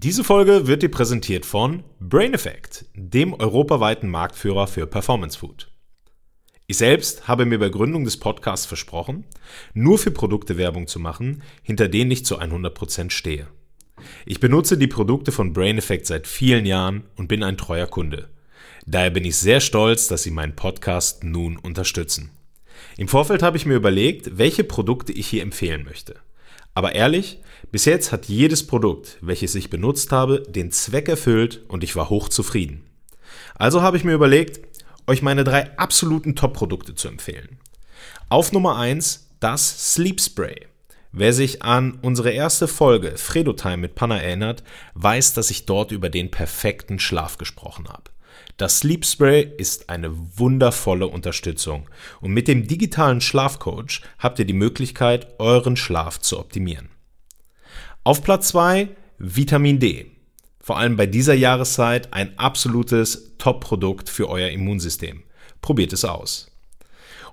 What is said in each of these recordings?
Diese Folge wird dir präsentiert von Brain Effect, dem europaweiten Marktführer für Performance Food. Ich selbst habe mir bei Gründung des Podcasts versprochen, nur für Produkte Werbung zu machen, hinter denen ich zu 100% stehe. Ich benutze die Produkte von Brain Effect seit vielen Jahren und bin ein treuer Kunde. Daher bin ich sehr stolz, dass Sie meinen Podcast nun unterstützen. Im Vorfeld habe ich mir überlegt, welche Produkte ich hier empfehlen möchte. Aber ehrlich, bis jetzt hat jedes Produkt, welches ich benutzt habe, den Zweck erfüllt und ich war hochzufrieden. Also habe ich mir überlegt, euch meine drei absoluten Top-Produkte zu empfehlen. Auf Nummer eins das Sleep Spray. Wer sich an unsere erste Folge Fredo Time mit Panna erinnert, weiß, dass ich dort über den perfekten Schlaf gesprochen habe. Das Sleep Spray ist eine wundervolle Unterstützung und mit dem digitalen Schlafcoach habt ihr die Möglichkeit, euren Schlaf zu optimieren. Auf Platz 2 Vitamin D. Vor allem bei dieser Jahreszeit ein absolutes Top-Produkt für euer Immunsystem. Probiert es aus.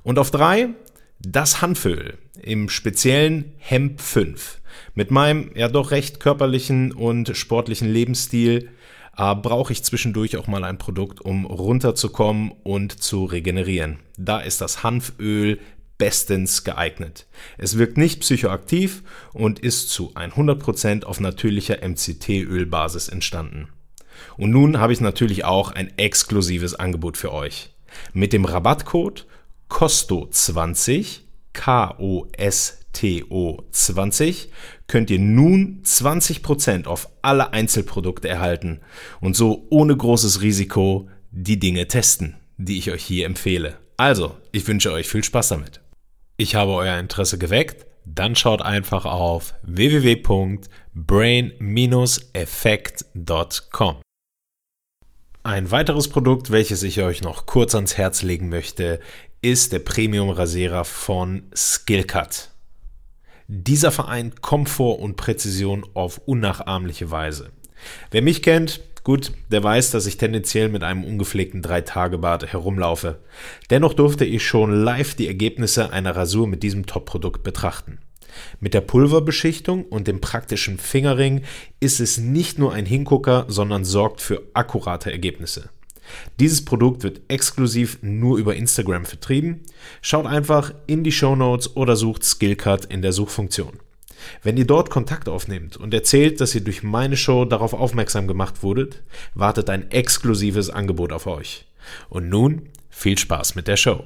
Und auf 3 das Hanföl, im speziellen Hemp 5. Mit meinem ja doch recht körperlichen und sportlichen Lebensstil äh, brauche ich zwischendurch auch mal ein Produkt, um runterzukommen und zu regenerieren. Da ist das Hanföl bestens geeignet. Es wirkt nicht psychoaktiv und ist zu 100% auf natürlicher MCT-Ölbasis entstanden. Und nun habe ich natürlich auch ein exklusives Angebot für euch. Mit dem Rabattcode COSTO20 K-O-S-T-O 20 könnt ihr nun 20% auf alle Einzelprodukte erhalten und so ohne großes Risiko die Dinge testen, die ich euch hier empfehle. Also, ich wünsche euch viel Spaß damit. Ich habe euer Interesse geweckt, dann schaut einfach auf www.brain-effekt.com. Ein weiteres Produkt, welches ich euch noch kurz ans Herz legen möchte, ist der Premium-Rasierer von Skillcut. Dieser vereint Komfort und Präzision auf unnachahmliche Weise. Wer mich kennt, gut, der weiß, dass ich tendenziell mit einem ungepflegten Drei-Tage-Bart herumlaufe. Dennoch durfte ich schon live die Ergebnisse einer Rasur mit diesem Top-Produkt betrachten. Mit der Pulverbeschichtung und dem praktischen Fingerring ist es nicht nur ein Hingucker, sondern sorgt für akkurate Ergebnisse. Dieses Produkt wird exklusiv nur über Instagram vertrieben. Schaut einfach in die Show Notes oder sucht Skillcut in der Suchfunktion. Wenn ihr dort Kontakt aufnehmt und erzählt, dass ihr durch meine Show darauf aufmerksam gemacht wurdet, wartet ein exklusives Angebot auf euch. Und nun viel Spaß mit der Show.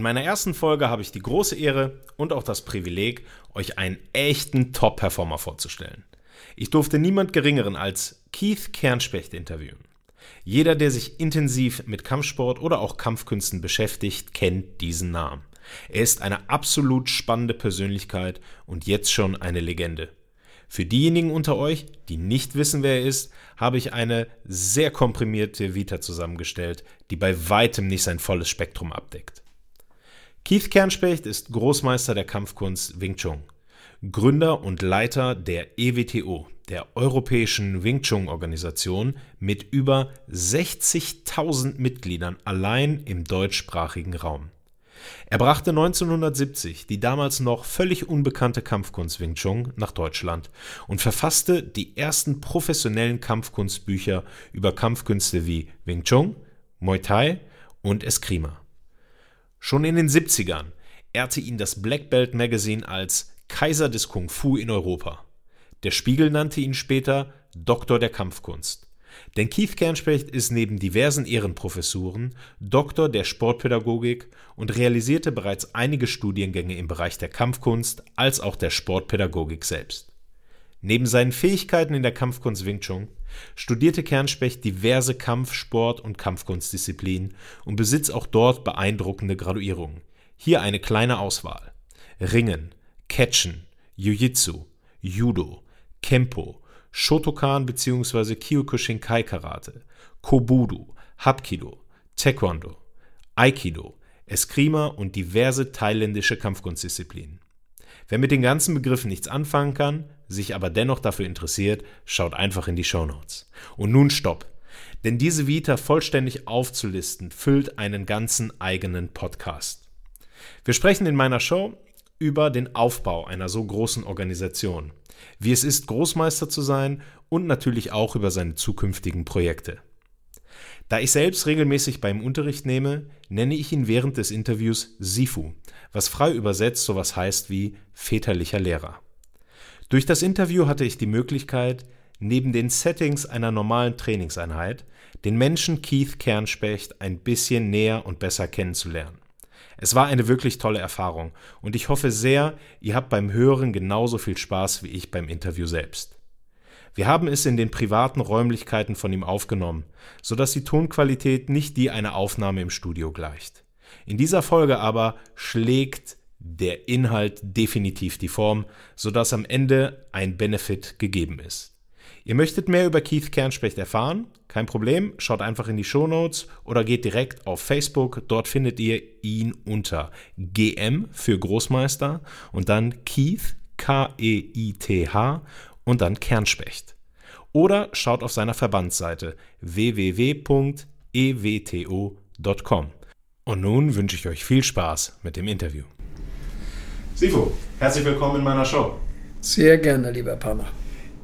In meiner ersten Folge habe ich die große Ehre und auch das Privileg, euch einen echten Top-Performer vorzustellen. Ich durfte niemand Geringeren als Keith Kernspecht interviewen. Jeder, der sich intensiv mit Kampfsport oder auch Kampfkünsten beschäftigt, kennt diesen Namen. Er ist eine absolut spannende Persönlichkeit und jetzt schon eine Legende. Für diejenigen unter euch, die nicht wissen, wer er ist, habe ich eine sehr komprimierte Vita zusammengestellt, die bei weitem nicht sein volles Spektrum abdeckt. Keith Kernspecht ist Großmeister der Kampfkunst Wing Chun, Gründer und Leiter der EWTO, der Europäischen Wing Chun Organisation mit über 60.000 Mitgliedern allein im deutschsprachigen Raum. Er brachte 1970 die damals noch völlig unbekannte Kampfkunst Wing Chun nach Deutschland und verfasste die ersten professionellen Kampfkunstbücher über Kampfkünste wie Wing Chun, Muay Thai und Eskrima. Schon in den 70ern ehrte ihn das Black Belt Magazine als Kaiser des Kung Fu in Europa. Der Spiegel nannte ihn später Doktor der Kampfkunst. Denn Keith Kernspecht ist neben diversen Ehrenprofessuren Doktor der Sportpädagogik und realisierte bereits einige Studiengänge im Bereich der Kampfkunst als auch der Sportpädagogik selbst. Neben seinen Fähigkeiten in der Kampfkunst Wing Chun studierte Kernspecht diverse Kampf-, Sport- und Kampfkunstdisziplinen und besitzt auch dort beeindruckende Graduierungen. Hier eine kleine Auswahl. Ringen, Catchen, Jiu-Jitsu, Judo, Kempo, Shotokan bzw. Kyokushinkai Karate, Kobudo, Hapkido, Taekwondo, Aikido, Eskrima und diverse thailändische Kampfkunstdisziplinen. Wer mit den ganzen Begriffen nichts anfangen kann, sich aber dennoch dafür interessiert, schaut einfach in die Shownotes. Und nun stopp. Denn diese Vita vollständig aufzulisten, füllt einen ganzen eigenen Podcast. Wir sprechen in meiner Show über den Aufbau einer so großen Organisation, wie es ist, Großmeister zu sein und natürlich auch über seine zukünftigen Projekte. Da ich selbst regelmäßig beim Unterricht nehme, nenne ich ihn während des Interviews Sifu, was frei übersetzt sowas heißt wie väterlicher Lehrer. Durch das Interview hatte ich die Möglichkeit, neben den Settings einer normalen Trainingseinheit, den Menschen Keith Kernspecht ein bisschen näher und besser kennenzulernen. Es war eine wirklich tolle Erfahrung und ich hoffe sehr, ihr habt beim Hören genauso viel Spaß wie ich beim Interview selbst. Wir haben es in den privaten Räumlichkeiten von ihm aufgenommen, so dass die Tonqualität nicht die einer Aufnahme im Studio gleicht. In dieser Folge aber schlägt der Inhalt definitiv die Form, so dass am Ende ein Benefit gegeben ist. Ihr möchtet mehr über Keith Kernspecht erfahren? Kein Problem, schaut einfach in die Show Notes oder geht direkt auf Facebook. Dort findet ihr ihn unter GM für Großmeister und dann Keith, K-E-I-T-H und dann Kernspecht. Oder schaut auf seiner Verbandsseite www.ewto.com. Und nun wünsche ich euch viel Spaß mit dem Interview. Sifu, herzlich willkommen in meiner Show. Sehr gerne, lieber Palmer.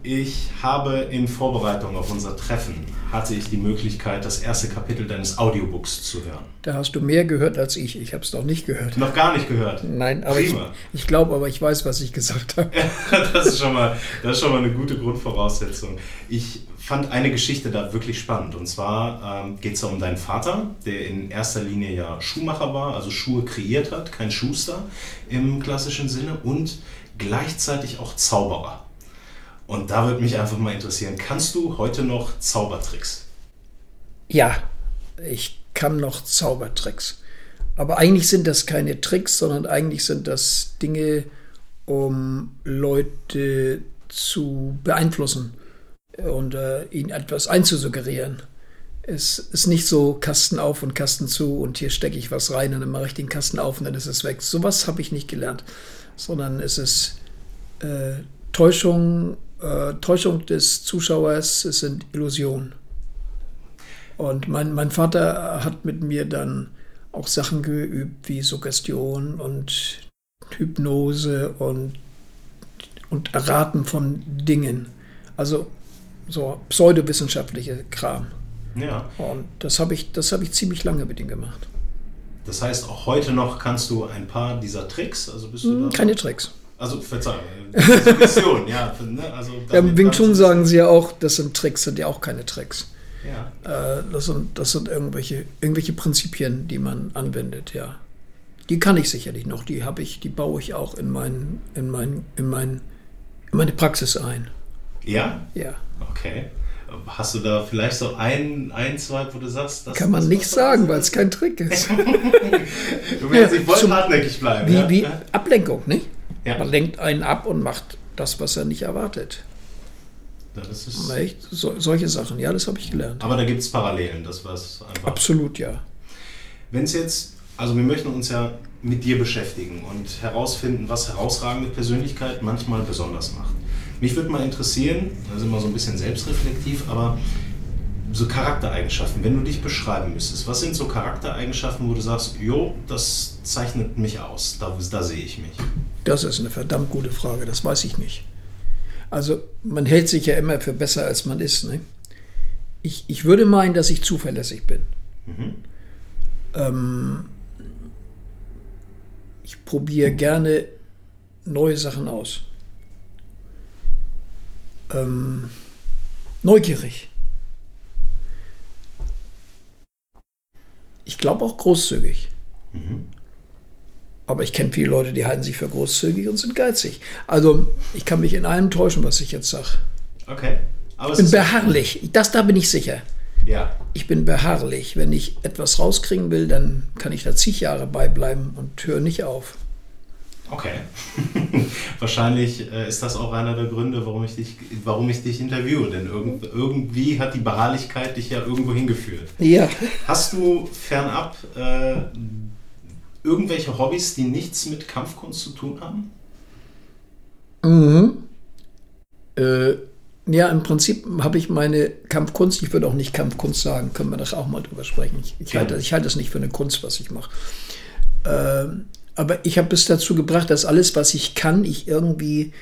Ich habe in Vorbereitung auf unser Treffen hatte ich die Möglichkeit, das erste Kapitel deines Audiobooks zu hören. Da hast du mehr gehört als ich. Ich habe es noch nicht gehört. Noch gar nicht gehört. Nein, aber Prima. ich, ich glaube, aber ich weiß, was ich gesagt habe. das, ist schon mal, das ist schon mal eine gute Grundvoraussetzung. Ich fand eine Geschichte da wirklich spannend. Und zwar ähm, geht es da um deinen Vater, der in erster Linie ja Schuhmacher war, also Schuhe kreiert hat, kein Schuster im klassischen Sinne und gleichzeitig auch Zauberer. Und da würde mich einfach mal interessieren, kannst du heute noch Zaubertricks? Ja, ich kann noch Zaubertricks. Aber eigentlich sind das keine Tricks, sondern eigentlich sind das Dinge, um Leute zu beeinflussen und äh, ihnen etwas einzusuggerieren. Es ist nicht so Kasten auf und Kasten zu und hier stecke ich was rein und dann mache ich den Kasten auf und dann ist es weg. Sowas habe ich nicht gelernt, sondern es ist äh, Täuschung äh, Täuschung des Zuschauers, es sind Illusionen. Und mein, mein Vater hat mit mir dann auch Sachen geübt wie Suggestion und Hypnose und, und Erraten von Dingen. Also so pseudowissenschaftliche Kram. Ja. Und das habe ich, hab ich ziemlich lange mit ihm gemacht. Das heißt, auch heute noch kannst du ein paar dieser Tricks, also bist du hm, Keine Tricks. Also Verzeihung, Submission, ja. Ne? Also ja, Im Wing Chun sagen sie ja auch, das sind Tricks, sind ja auch keine Tricks. Ja. Äh, das, sind, das sind irgendwelche, irgendwelche Prinzipien, die man anwendet, ja. Die kann ich sicherlich noch, die habe ich, die baue ich auch in, mein, in, mein, in, mein, in meine Praxis ein. Ja? Ja. Okay. Hast du da vielleicht so ein, ein zwei, wo du sagst, das kann man das nicht sagen, weil es kein Trick ist. du willst ja, nicht voll hartnäckig bleiben. Wie, ja? wie Ablenkung, nicht? Ja. Man lenkt einen ab und macht das, was er nicht erwartet. Das ist Echt? So, solche Sachen, ja, das habe ich gelernt. Aber da gibt es Parallelen, das was einfach. Absolut, ja. Wenn es jetzt, also wir möchten uns ja mit dir beschäftigen und herausfinden, was herausragende Persönlichkeit manchmal besonders macht. Mich würde mal interessieren, da sind wir so ein bisschen selbstreflektiv, aber so Charaktereigenschaften, wenn du dich beschreiben müsstest, was sind so Charaktereigenschaften, wo du sagst, jo, das zeichnet mich aus, da, da sehe ich mich? Das ist eine verdammt gute Frage, das weiß ich nicht. Also man hält sich ja immer für besser, als man ist. Ne? Ich, ich würde meinen, dass ich zuverlässig bin. Mhm. Ähm, ich probiere gerne neue Sachen aus. Ähm, neugierig. Ich glaube auch großzügig. Mhm. Aber ich kenne viele Leute, die halten sich für großzügig und sind geizig. Also ich kann mich in allem täuschen, was ich jetzt sage. Okay. Aber ich bin beharrlich. Das da bin ich sicher. Ja. Ich bin beharrlich. Wenn ich etwas rauskriegen will, dann kann ich da zig Jahre beibleiben und höre nicht auf. Okay. Wahrscheinlich äh, ist das auch einer der Gründe, warum ich dich, warum ich dich interviewe. Denn irgend, irgendwie hat die Beharrlichkeit dich ja irgendwo hingeführt. Ja. Hast du fernab äh, irgendwelche Hobbys, die nichts mit Kampfkunst zu tun haben? Mhm. Äh, ja, im Prinzip habe ich meine Kampfkunst, ich würde auch nicht Kampfkunst sagen, können wir das auch mal drüber sprechen. Ich, ich, halte, ich halte das nicht für eine Kunst, was ich mache. Ähm, aber ich habe es dazu gebracht, dass alles, was ich kann, ich irgendwie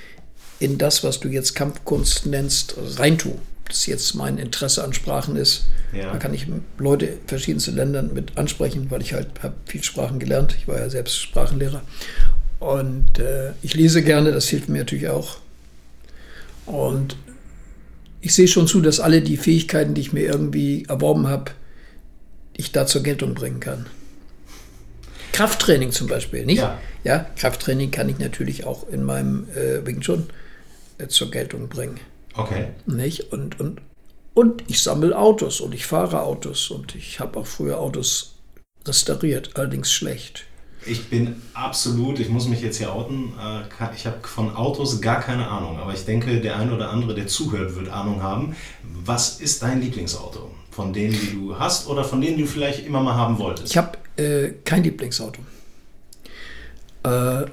in das, was du jetzt Kampfkunst nennst, reintue. Das jetzt mein Interesse an Sprachen ist. Ja. Da kann ich Leute verschiedenste Ländern mit ansprechen, weil ich halt habe viel Sprachen gelernt. Ich war ja selbst Sprachenlehrer. Und äh, ich lese gerne, das hilft mir natürlich auch. Und ich sehe schon zu, dass alle die Fähigkeiten, die ich mir irgendwie erworben habe, ich da zur Geltung bringen kann. Krafttraining zum Beispiel, nicht? Ja. ja Krafttraining kann ich natürlich auch in meinem äh, Wing Chun äh, zur Geltung bringen. Okay. Nicht? Und, und, und ich sammle Autos und ich fahre Autos und ich habe auch früher Autos restauriert, allerdings schlecht. Ich bin absolut, ich muss mich jetzt hier outen, äh, ich habe von Autos gar keine Ahnung, aber ich denke, der eine oder andere, der zuhört, wird Ahnung haben. Was ist dein Lieblingsauto? Von denen, die du hast oder von denen du vielleicht immer mal haben wolltest? Ich habe äh, kein Lieblingsauto. Äh,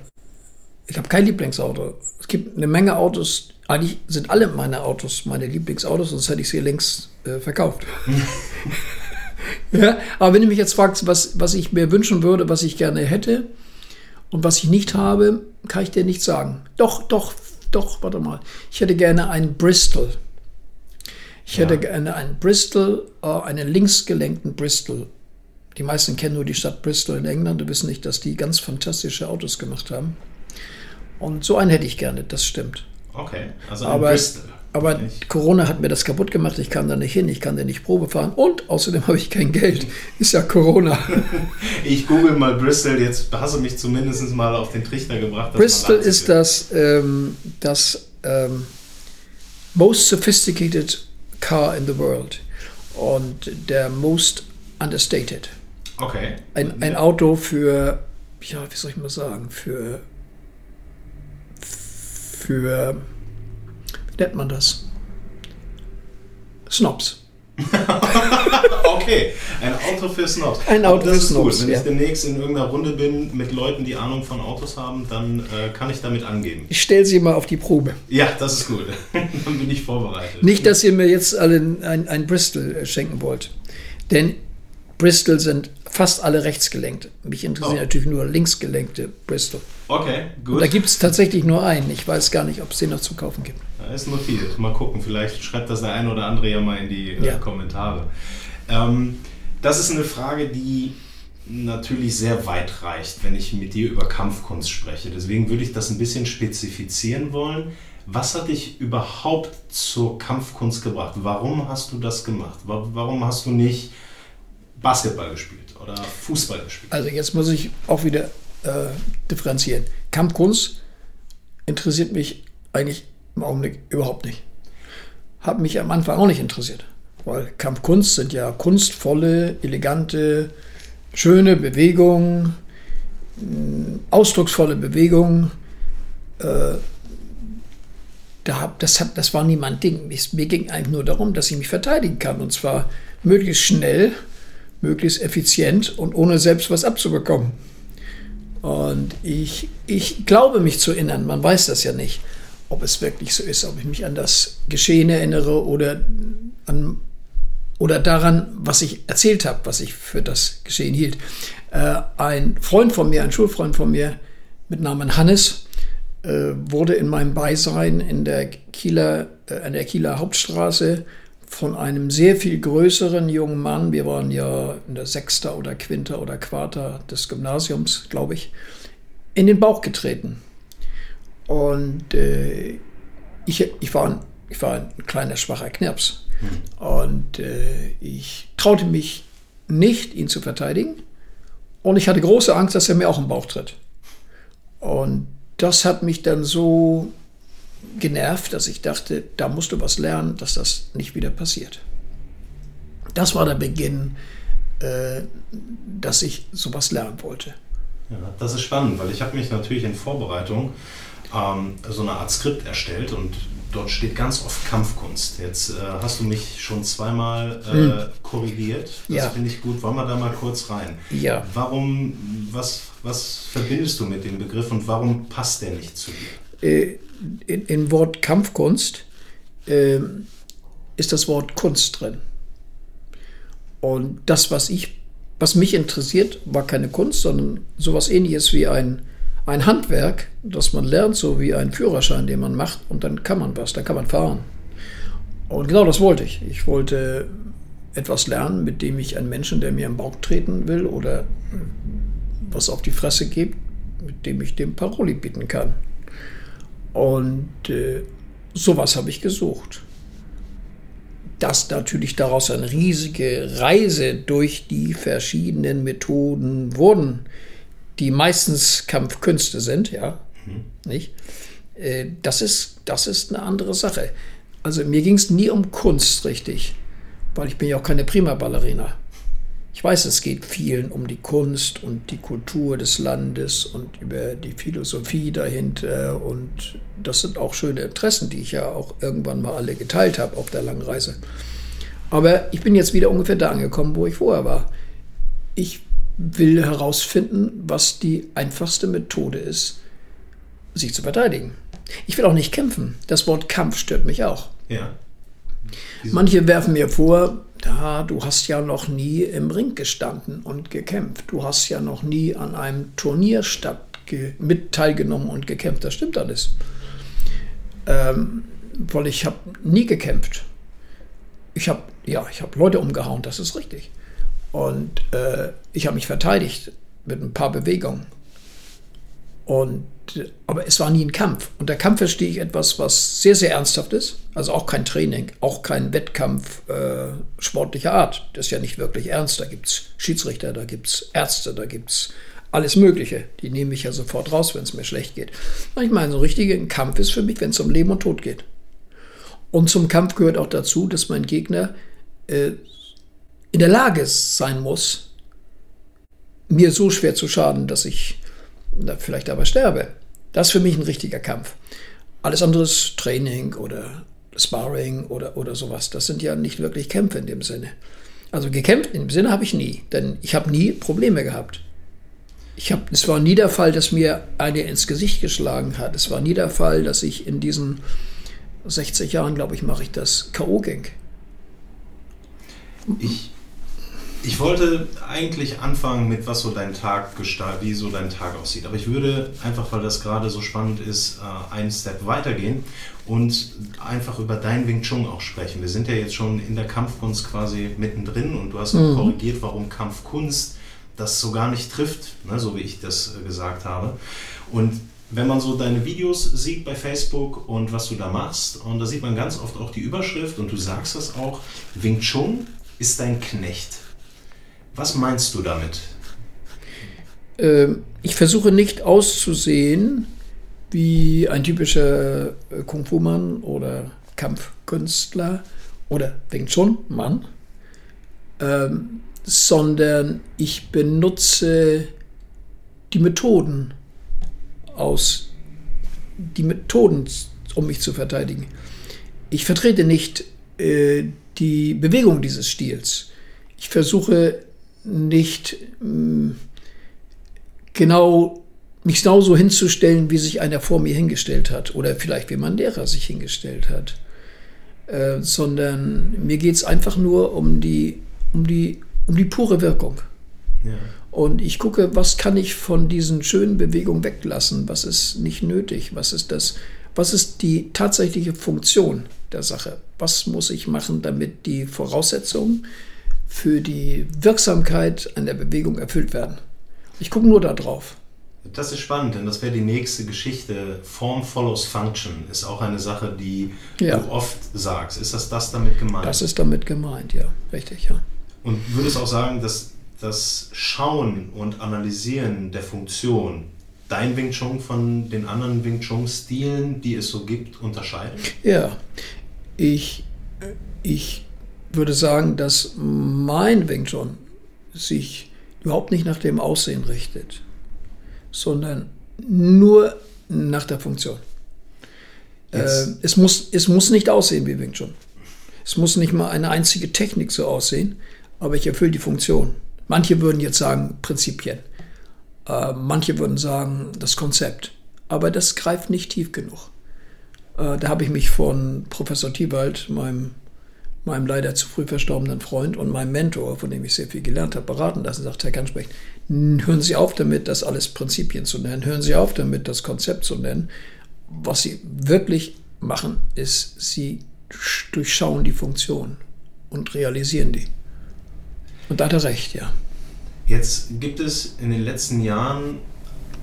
ich habe kein Lieblingsauto. Es gibt eine Menge Autos, eigentlich sind alle meine Autos meine Lieblingsautos, sonst hätte ich sie längst äh, verkauft. ja, aber wenn du mich jetzt fragst, was, was ich mir wünschen würde, was ich gerne hätte und was ich nicht habe, kann ich dir nicht sagen. Doch, doch, doch, warte mal. Ich hätte gerne einen Bristol. Ich ja. hätte gerne einen Bristol, äh, einen linksgelenkten Bristol. Die meisten kennen nur die Stadt Bristol in England und wissen nicht, dass die ganz fantastische Autos gemacht haben. Und so einen hätte ich gerne, das stimmt. Okay, also aber, Bristol. Aber Corona hat mir das kaputt gemacht. Ich kann da nicht hin, ich kann da nicht Probe fahren und außerdem habe ich kein Geld. Ist ja Corona. ich google mal Bristol, jetzt hast du mich zumindest mal auf den Trichter gebracht. Bristol ist das, ähm, das ähm, most sophisticated car in the world und der most understated. Okay. Ein, ein Auto für, ja, wie soll ich mal sagen, für für, wie nennt man das? Snobs. okay, ein Auto für Snobs. Ein Auto das für Snobs. Gut. Wenn ja. ich demnächst in irgendeiner Runde bin mit Leuten, die Ahnung von Autos haben, dann äh, kann ich damit angeben. Ich stelle sie mal auf die Probe. Ja, das ist gut. dann bin ich vorbereitet. Nicht, dass ihr mir jetzt alle ein, ein Bristol äh, schenken wollt. Denn Bristol sind fast alle rechtsgelenkt. Mich interessieren oh. natürlich nur linksgelenkte Bristol. Okay, gut. Und da gibt es tatsächlich nur einen. Ich weiß gar nicht, ob es den noch zu kaufen gibt. Da ist notiert. Mal gucken, vielleicht schreibt das der eine oder andere ja mal in die äh, ja. Kommentare. Ähm, das ist eine Frage, die natürlich sehr weit reicht, wenn ich mit dir über Kampfkunst spreche. Deswegen würde ich das ein bisschen spezifizieren wollen. Was hat dich überhaupt zur Kampfkunst gebracht? Warum hast du das gemacht? Warum hast du nicht Basketball gespielt oder Fußball gespielt? Also jetzt muss ich auch wieder äh, differenzieren. Kampfkunst interessiert mich eigentlich im Augenblick überhaupt nicht. Hat mich am Anfang auch nicht interessiert. Weil Kampfkunst sind ja kunstvolle, elegante, schöne Bewegungen, mm, ausdrucksvolle Bewegungen. Äh, da, das, hat, das war nie mein Ding. mir ging eigentlich nur darum, dass ich mich verteidigen kann. Und zwar möglichst schnell möglichst effizient und ohne selbst was abzubekommen. Und ich, ich glaube mich zu erinnern, man weiß das ja nicht, ob es wirklich so ist, ob ich mich an das Geschehen erinnere oder, an, oder daran, was ich erzählt habe, was ich für das Geschehen hielt. Äh, ein Freund von mir, ein Schulfreund von mir mit Namen Hannes, äh, wurde in meinem Beisein in der Kieler, äh, an der Kieler Hauptstraße von einem sehr viel größeren jungen Mann, wir waren ja in der Sechster oder Quinter oder Quarter des Gymnasiums, glaube ich, in den Bauch getreten. Und äh, ich, ich, war ein, ich war ein kleiner, schwacher Knirps. Mhm. Und äh, ich traute mich nicht, ihn zu verteidigen. Und ich hatte große Angst, dass er mir auch im Bauch tritt. Und das hat mich dann so genervt, dass ich dachte, da musst du was lernen, dass das nicht wieder passiert. Das war der Beginn, äh, dass ich sowas lernen wollte. Ja, das ist spannend, weil ich habe mich natürlich in Vorbereitung ähm, so eine Art Skript erstellt und dort steht ganz oft Kampfkunst. Jetzt äh, hast du mich schon zweimal äh, hm. korrigiert. Das ja. finde ich gut. Wollen wir da mal kurz rein? Ja. Warum, was, was verbindest du mit dem Begriff und warum passt der nicht zu dir? äh, in, in Wort Kampfkunst äh, ist das Wort Kunst drin. Und das, was ich, was mich interessiert, war keine Kunst, sondern sowas ähnliches wie ein, ein Handwerk, das man lernt, so wie ein Führerschein, den man macht, und dann kann man was, dann kann man fahren. Und genau das wollte ich. Ich wollte etwas lernen, mit dem ich einen Menschen, der mir im Bauch treten will oder was auf die Fresse gibt, mit dem ich dem Paroli bieten kann. Und äh, sowas habe ich gesucht. Dass natürlich daraus eine riesige Reise durch die verschiedenen Methoden wurden, die meistens Kampfkünste sind, ja, mhm. nicht? Äh, das ist, das ist eine andere Sache. Also mir ging es nie um Kunst richtig, weil ich bin ja auch keine Prima-Ballerina. Ich weiß, es geht vielen um die Kunst und die Kultur des Landes und über die Philosophie dahinter. Und das sind auch schöne Interessen, die ich ja auch irgendwann mal alle geteilt habe auf der langen Reise. Aber ich bin jetzt wieder ungefähr da angekommen, wo ich vorher war. Ich will herausfinden, was die einfachste Methode ist, sich zu verteidigen. Ich will auch nicht kämpfen. Das Wort Kampf stört mich auch. Ja. Manche werfen mir vor, ja, du hast ja noch nie im Ring gestanden und gekämpft. Du hast ja noch nie an einem Turnier statt mit teilgenommen und gekämpft. Das stimmt alles. Ähm, weil ich habe nie gekämpft. Ich habe ja, ich habe Leute umgehauen, das ist richtig. Und äh, ich habe mich verteidigt mit ein paar Bewegungen. Und, aber es war nie ein Kampf. Und der Kampf verstehe ich etwas, was sehr, sehr ernsthaft ist. Also auch kein Training, auch kein Wettkampf äh, sportlicher Art. Das ist ja nicht wirklich ernst. Da gibt es Schiedsrichter, da gibt es Ärzte, da gibt es alles Mögliche. Die nehme ich ja sofort raus, wenn es mir schlecht geht. Ich meine, so ein richtiger Kampf ist für mich, wenn es um Leben und Tod geht. Und zum Kampf gehört auch dazu, dass mein Gegner äh, in der Lage sein muss, mir so schwer zu schaden, dass ich vielleicht aber sterbe. Das ist für mich ein richtiger Kampf. Alles andere ist Training oder Sparring oder, oder sowas. Das sind ja nicht wirklich Kämpfe in dem Sinne. Also gekämpft in dem Sinne habe ich nie, denn ich habe nie Probleme gehabt. Ich hab, es war nie der Fall, dass mir eine ins Gesicht geschlagen hat. Es war nie der Fall, dass ich in diesen 60 Jahren, glaube ich, mache ich das K.O. ging. Ich ich wollte eigentlich anfangen mit, was so dein Tag gestaltet, wie so dein Tag aussieht. Aber ich würde einfach, weil das gerade so spannend ist, äh, einen Step weitergehen und einfach über dein Wing Chun auch sprechen. Wir sind ja jetzt schon in der Kampfkunst quasi mittendrin und du hast mhm. korrigiert, warum Kampfkunst das so gar nicht trifft, ne, so wie ich das äh, gesagt habe. Und wenn man so deine Videos sieht bei Facebook und was du da machst, und da sieht man ganz oft auch die Überschrift und du sagst das auch, Wing Chun ist dein Knecht. Was meinst du damit? Ähm, ich versuche nicht auszusehen wie ein typischer äh, Kung-Fu-Mann oder Kampfkünstler oder Wing Chun-Mann, ähm, sondern ich benutze die Methoden aus, die Methoden, um mich zu verteidigen. Ich vertrete nicht äh, die Bewegung dieses Stils. Ich versuche nicht mm, genau mich genauso hinzustellen, wie sich einer vor mir hingestellt hat oder vielleicht wie mein Lehrer sich hingestellt hat, äh, sondern mir geht es einfach nur um die, um die, um die pure Wirkung. Ja. Und ich gucke, was kann ich von diesen schönen Bewegungen weglassen, was ist nicht nötig, was ist das, was ist die tatsächliche Funktion der Sache, was muss ich machen, damit die Voraussetzungen für die Wirksamkeit an der Bewegung erfüllt werden. Ich gucke nur da drauf. Das ist spannend, denn das wäre die nächste Geschichte. Form follows Function ist auch eine Sache, die ja. du oft sagst. Ist das das damit gemeint? Das ist damit gemeint, ja, richtig, ja. Und würdest auch sagen, dass das Schauen und Analysieren der Funktion dein Wing Chun von den anderen Wing Chun Stilen, die es so gibt, unterscheidet? Ja, ich, ich würde sagen, dass mein Wing Chun sich überhaupt nicht nach dem Aussehen richtet, sondern nur nach der Funktion. Äh, es, muss, es muss nicht aussehen wie Wing Chun. Es muss nicht mal eine einzige Technik so aussehen, aber ich erfülle die Funktion. Manche würden jetzt sagen Prinzipien. Äh, manche würden sagen das Konzept. aber das greift nicht tief genug. Äh, da habe ich mich von Professor Thiebald, meinem, meinem leider zu früh verstorbenen Freund und meinem Mentor, von dem ich sehr viel gelernt habe, beraten lassen. Sagt Herr Kansprecht, hören Sie auf damit, das alles Prinzipien zu nennen. Hören Sie auf damit, das Konzept zu nennen. Was Sie wirklich machen, ist, Sie durchschauen die Funktion und realisieren die. Und da hat er recht, ja. Jetzt gibt es in den letzten Jahren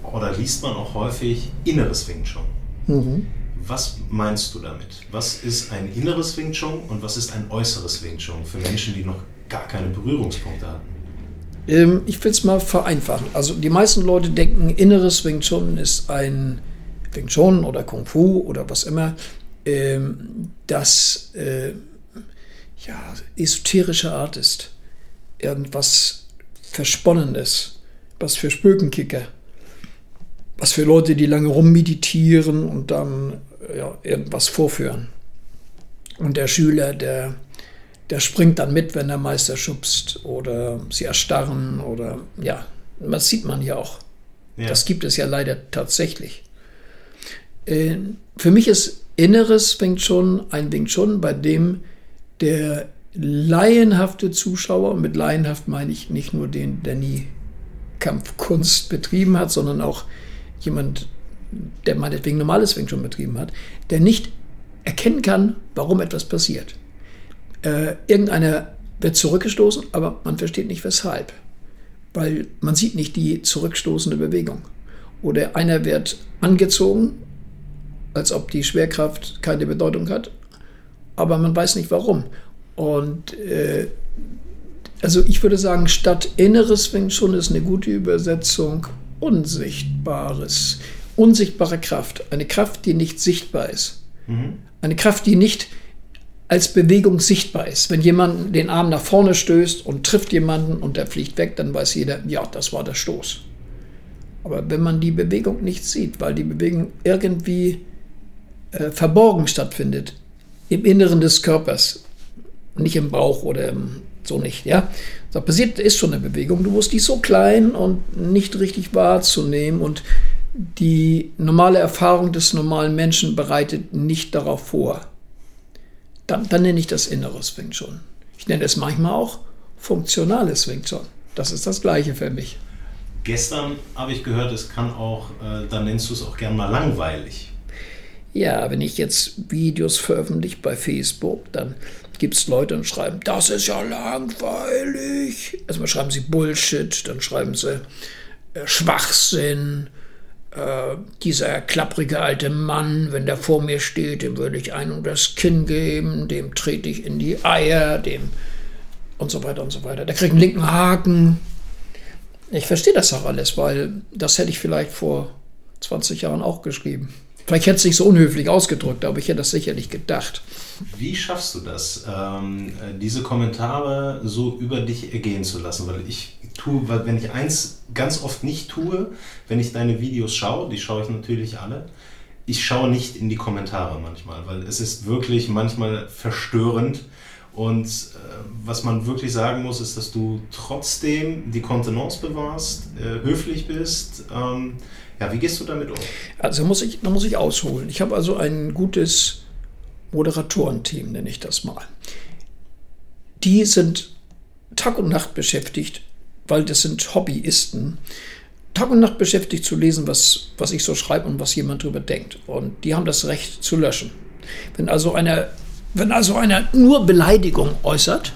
oder liest man auch häufig inneres Wing Chun. Mhm. Was meinst du damit? Was ist ein inneres Wing Chun und was ist ein äußeres Wing Chun für Menschen, die noch gar keine Berührungspunkte hatten? Ähm, ich will es mal vereinfachen. Also die meisten Leute denken, inneres Wing Chun ist ein Wing Chun oder Kung Fu oder was immer, ähm, das äh, ja, esoterische Art ist. Irgendwas Versponnenes, was für Spökenkicker, was für Leute, die lange rummeditieren und dann ja, irgendwas vorführen. Und der Schüler, der, der springt dann mit, wenn der Meister schubst oder sie erstarren oder ja, das sieht man ja auch. Ja. Das gibt es ja leider tatsächlich. Äh, für mich ist Inneres Wing Chun ein Wing Chun, bei dem der laienhafte Zuschauer, und mit laienhaft meine ich nicht nur den, der nie Kampfkunst betrieben hat, sondern auch jemand, der meinetwegen normales Wing Chun betrieben hat, der nicht erkennen kann, warum etwas passiert. Äh, irgendeiner wird zurückgestoßen, aber man versteht nicht weshalb, weil man sieht nicht die zurückstoßende Bewegung. Oder einer wird angezogen, als ob die Schwerkraft keine Bedeutung hat, aber man weiß nicht warum. Und äh, also ich würde sagen, statt Inneres Wing Chun ist eine gute Übersetzung Unsichtbares. Unsichtbare Kraft. Eine Kraft, die nicht sichtbar ist. Mhm. Eine Kraft, die nicht als Bewegung sichtbar ist. Wenn jemand den Arm nach vorne stößt und trifft jemanden und der fliegt weg, dann weiß jeder, ja, das war der Stoß. Aber wenn man die Bewegung nicht sieht, weil die Bewegung irgendwie äh, verborgen stattfindet, im Inneren des Körpers, nicht im Bauch oder im, so nicht. Ja, da passiert ist schon eine Bewegung. Du musst die so klein und nicht richtig wahrzunehmen und die normale Erfahrung des normalen Menschen bereitet nicht darauf vor. Dann, dann nenne ich das inneres Wing Chun. Ich nenne es manchmal auch funktionales Wing Chun. Das ist das Gleiche für mich. Gestern habe ich gehört, es kann auch, äh, dann nennst du es auch gern mal langweilig. Ja, wenn ich jetzt Videos veröffentliche bei Facebook, dann gibt es Leute und schreiben, das ist ja langweilig. Also schreiben sie Bullshit, dann schreiben sie äh, Schwachsinn. Äh, dieser klapprige alte Mann, wenn der vor mir steht, dem würde ich ein und das Kinn geben, dem trete ich in die Eier, dem und so weiter und so weiter. Der kriegt einen linken Haken. Ich verstehe das auch alles, weil das hätte ich vielleicht vor 20 Jahren auch geschrieben. Vielleicht hätte es nicht so unhöflich ausgedrückt, aber ich hätte das sicherlich gedacht. Wie schaffst du das, ähm, diese Kommentare so über dich ergehen zu lassen? Weil ich tue, weil wenn ich eins ganz oft nicht tue, wenn ich deine Videos schaue, die schaue ich natürlich alle, ich schaue nicht in die Kommentare manchmal, weil es ist wirklich manchmal verstörend. Und äh, was man wirklich sagen muss, ist, dass du trotzdem die Kontenance bewahrst, äh, höflich bist. Ähm, ja, wie gehst du damit um? Also muss ich, da muss ich ausholen. Ich habe also ein gutes Moderatorenteam, nenne ich das mal. Die sind Tag und Nacht beschäftigt, weil das sind Hobbyisten. Tag und Nacht beschäftigt zu lesen, was, was ich so schreibe und was jemand darüber denkt. Und die haben das Recht zu löschen. Wenn also einer, wenn also einer nur Beleidigung äußert,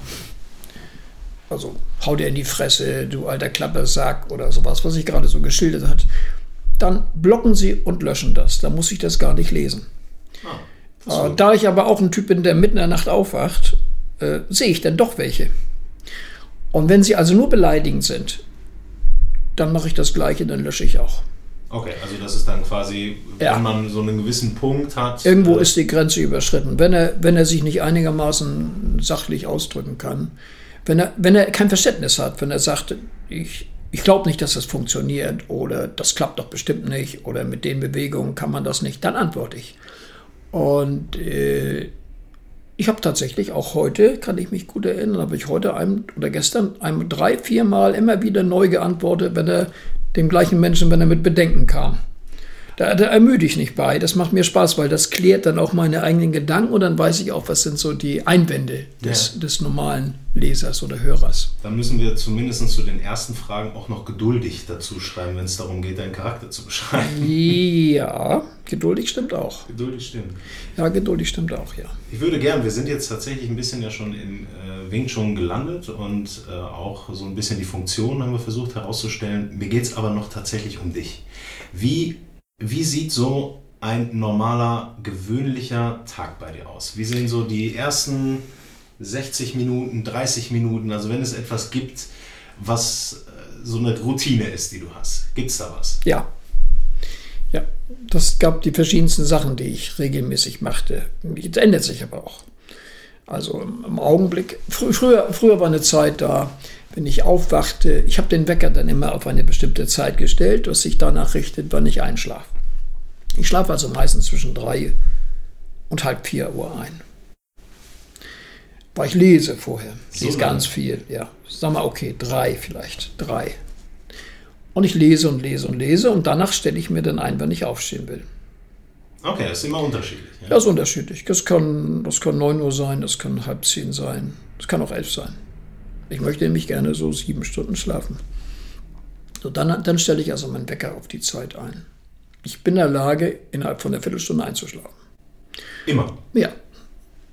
also hau dir in die Fresse, du alter Klappersack oder sowas, was ich gerade so geschildert hat, dann blocken sie und löschen das. Da muss ich das gar nicht lesen. Ah, äh, da ich aber auch ein Typ bin, der mitten in der Nacht aufwacht, äh, sehe ich dann doch welche. Und wenn sie also nur beleidigend sind, dann mache ich das Gleiche, dann lösche ich auch. Okay, also das ist dann quasi, wenn ja. man so einen gewissen Punkt hat. Irgendwo äh, ist die Grenze überschritten. Wenn er, wenn er sich nicht einigermaßen sachlich ausdrücken kann, wenn er, wenn er kein Verständnis hat, wenn er sagt, ich, ich glaube nicht, dass das funktioniert oder das klappt doch bestimmt nicht oder mit den Bewegungen kann man das nicht, dann antworte ich. Und äh, ich habe tatsächlich auch heute, kann ich mich gut erinnern, habe ich heute einem, oder gestern einem drei, vier Mal immer wieder neu geantwortet, wenn er dem gleichen Menschen, wenn er mit Bedenken kam. Da, da ermüde ich nicht bei. Das macht mir Spaß, weil das klärt dann auch meine eigenen Gedanken und dann weiß ich auch, was sind so die Einwände des, Ja. des normalen Lesers oder Hörers. Dann müssen wir zumindest zu den ersten Fragen auch noch geduldig dazu schreiben, wenn es darum geht, deinen Charakter zu beschreiben. Ja, geduldig stimmt auch. Geduldig stimmt. Ja, geduldig stimmt auch, ja. Ich würde gern, wir sind jetzt tatsächlich ein bisschen ja schon im äh, Wing Chun gelandet und äh, auch so ein bisschen die Funktion haben wir versucht herauszustellen. Mir geht es aber noch tatsächlich um dich. Wie, wie sieht so ein normaler, gewöhnlicher Tag bei dir aus? Wie sehen so die ersten 60 Minuten, 30 Minuten, also wenn es etwas gibt, was äh, so eine Routine ist, die du hast? Gibt es da was? Ja. Ja, das gab die verschiedensten Sachen, die ich regelmäßig machte. Jetzt ändert sich aber auch. Also im Augenblick, frü früher, früher war eine Zeit da, wenn ich aufwachte, ich habe den Wecker dann immer auf eine bestimmte Zeit gestellt, was sich danach richtet, wann ich einschlafe. Ich schlafe also meistens zwischen drei und halb vier Uhr ein. Weil ich lese vorher. Ich So lese ganz viel, ja. Sag mal, okay, drei vielleicht, drei. Und ich lese und lese und lese und danach stelle ich mir dann ein, wenn ich aufstehen will. Okay, das ist immer unterschiedlich. Ja? Das ist unterschiedlich. Das kann, das kann 9 Uhr sein, das kann halb zehn sein, das kann auch elf sein. Ich möchte nämlich gerne so sieben Stunden schlafen. So, dann, dann stelle ich also meinen Wecker auf die Zeit ein. Ich bin in der Lage, innerhalb von einer Viertelstunde einzuschlafen. Immer. Ja.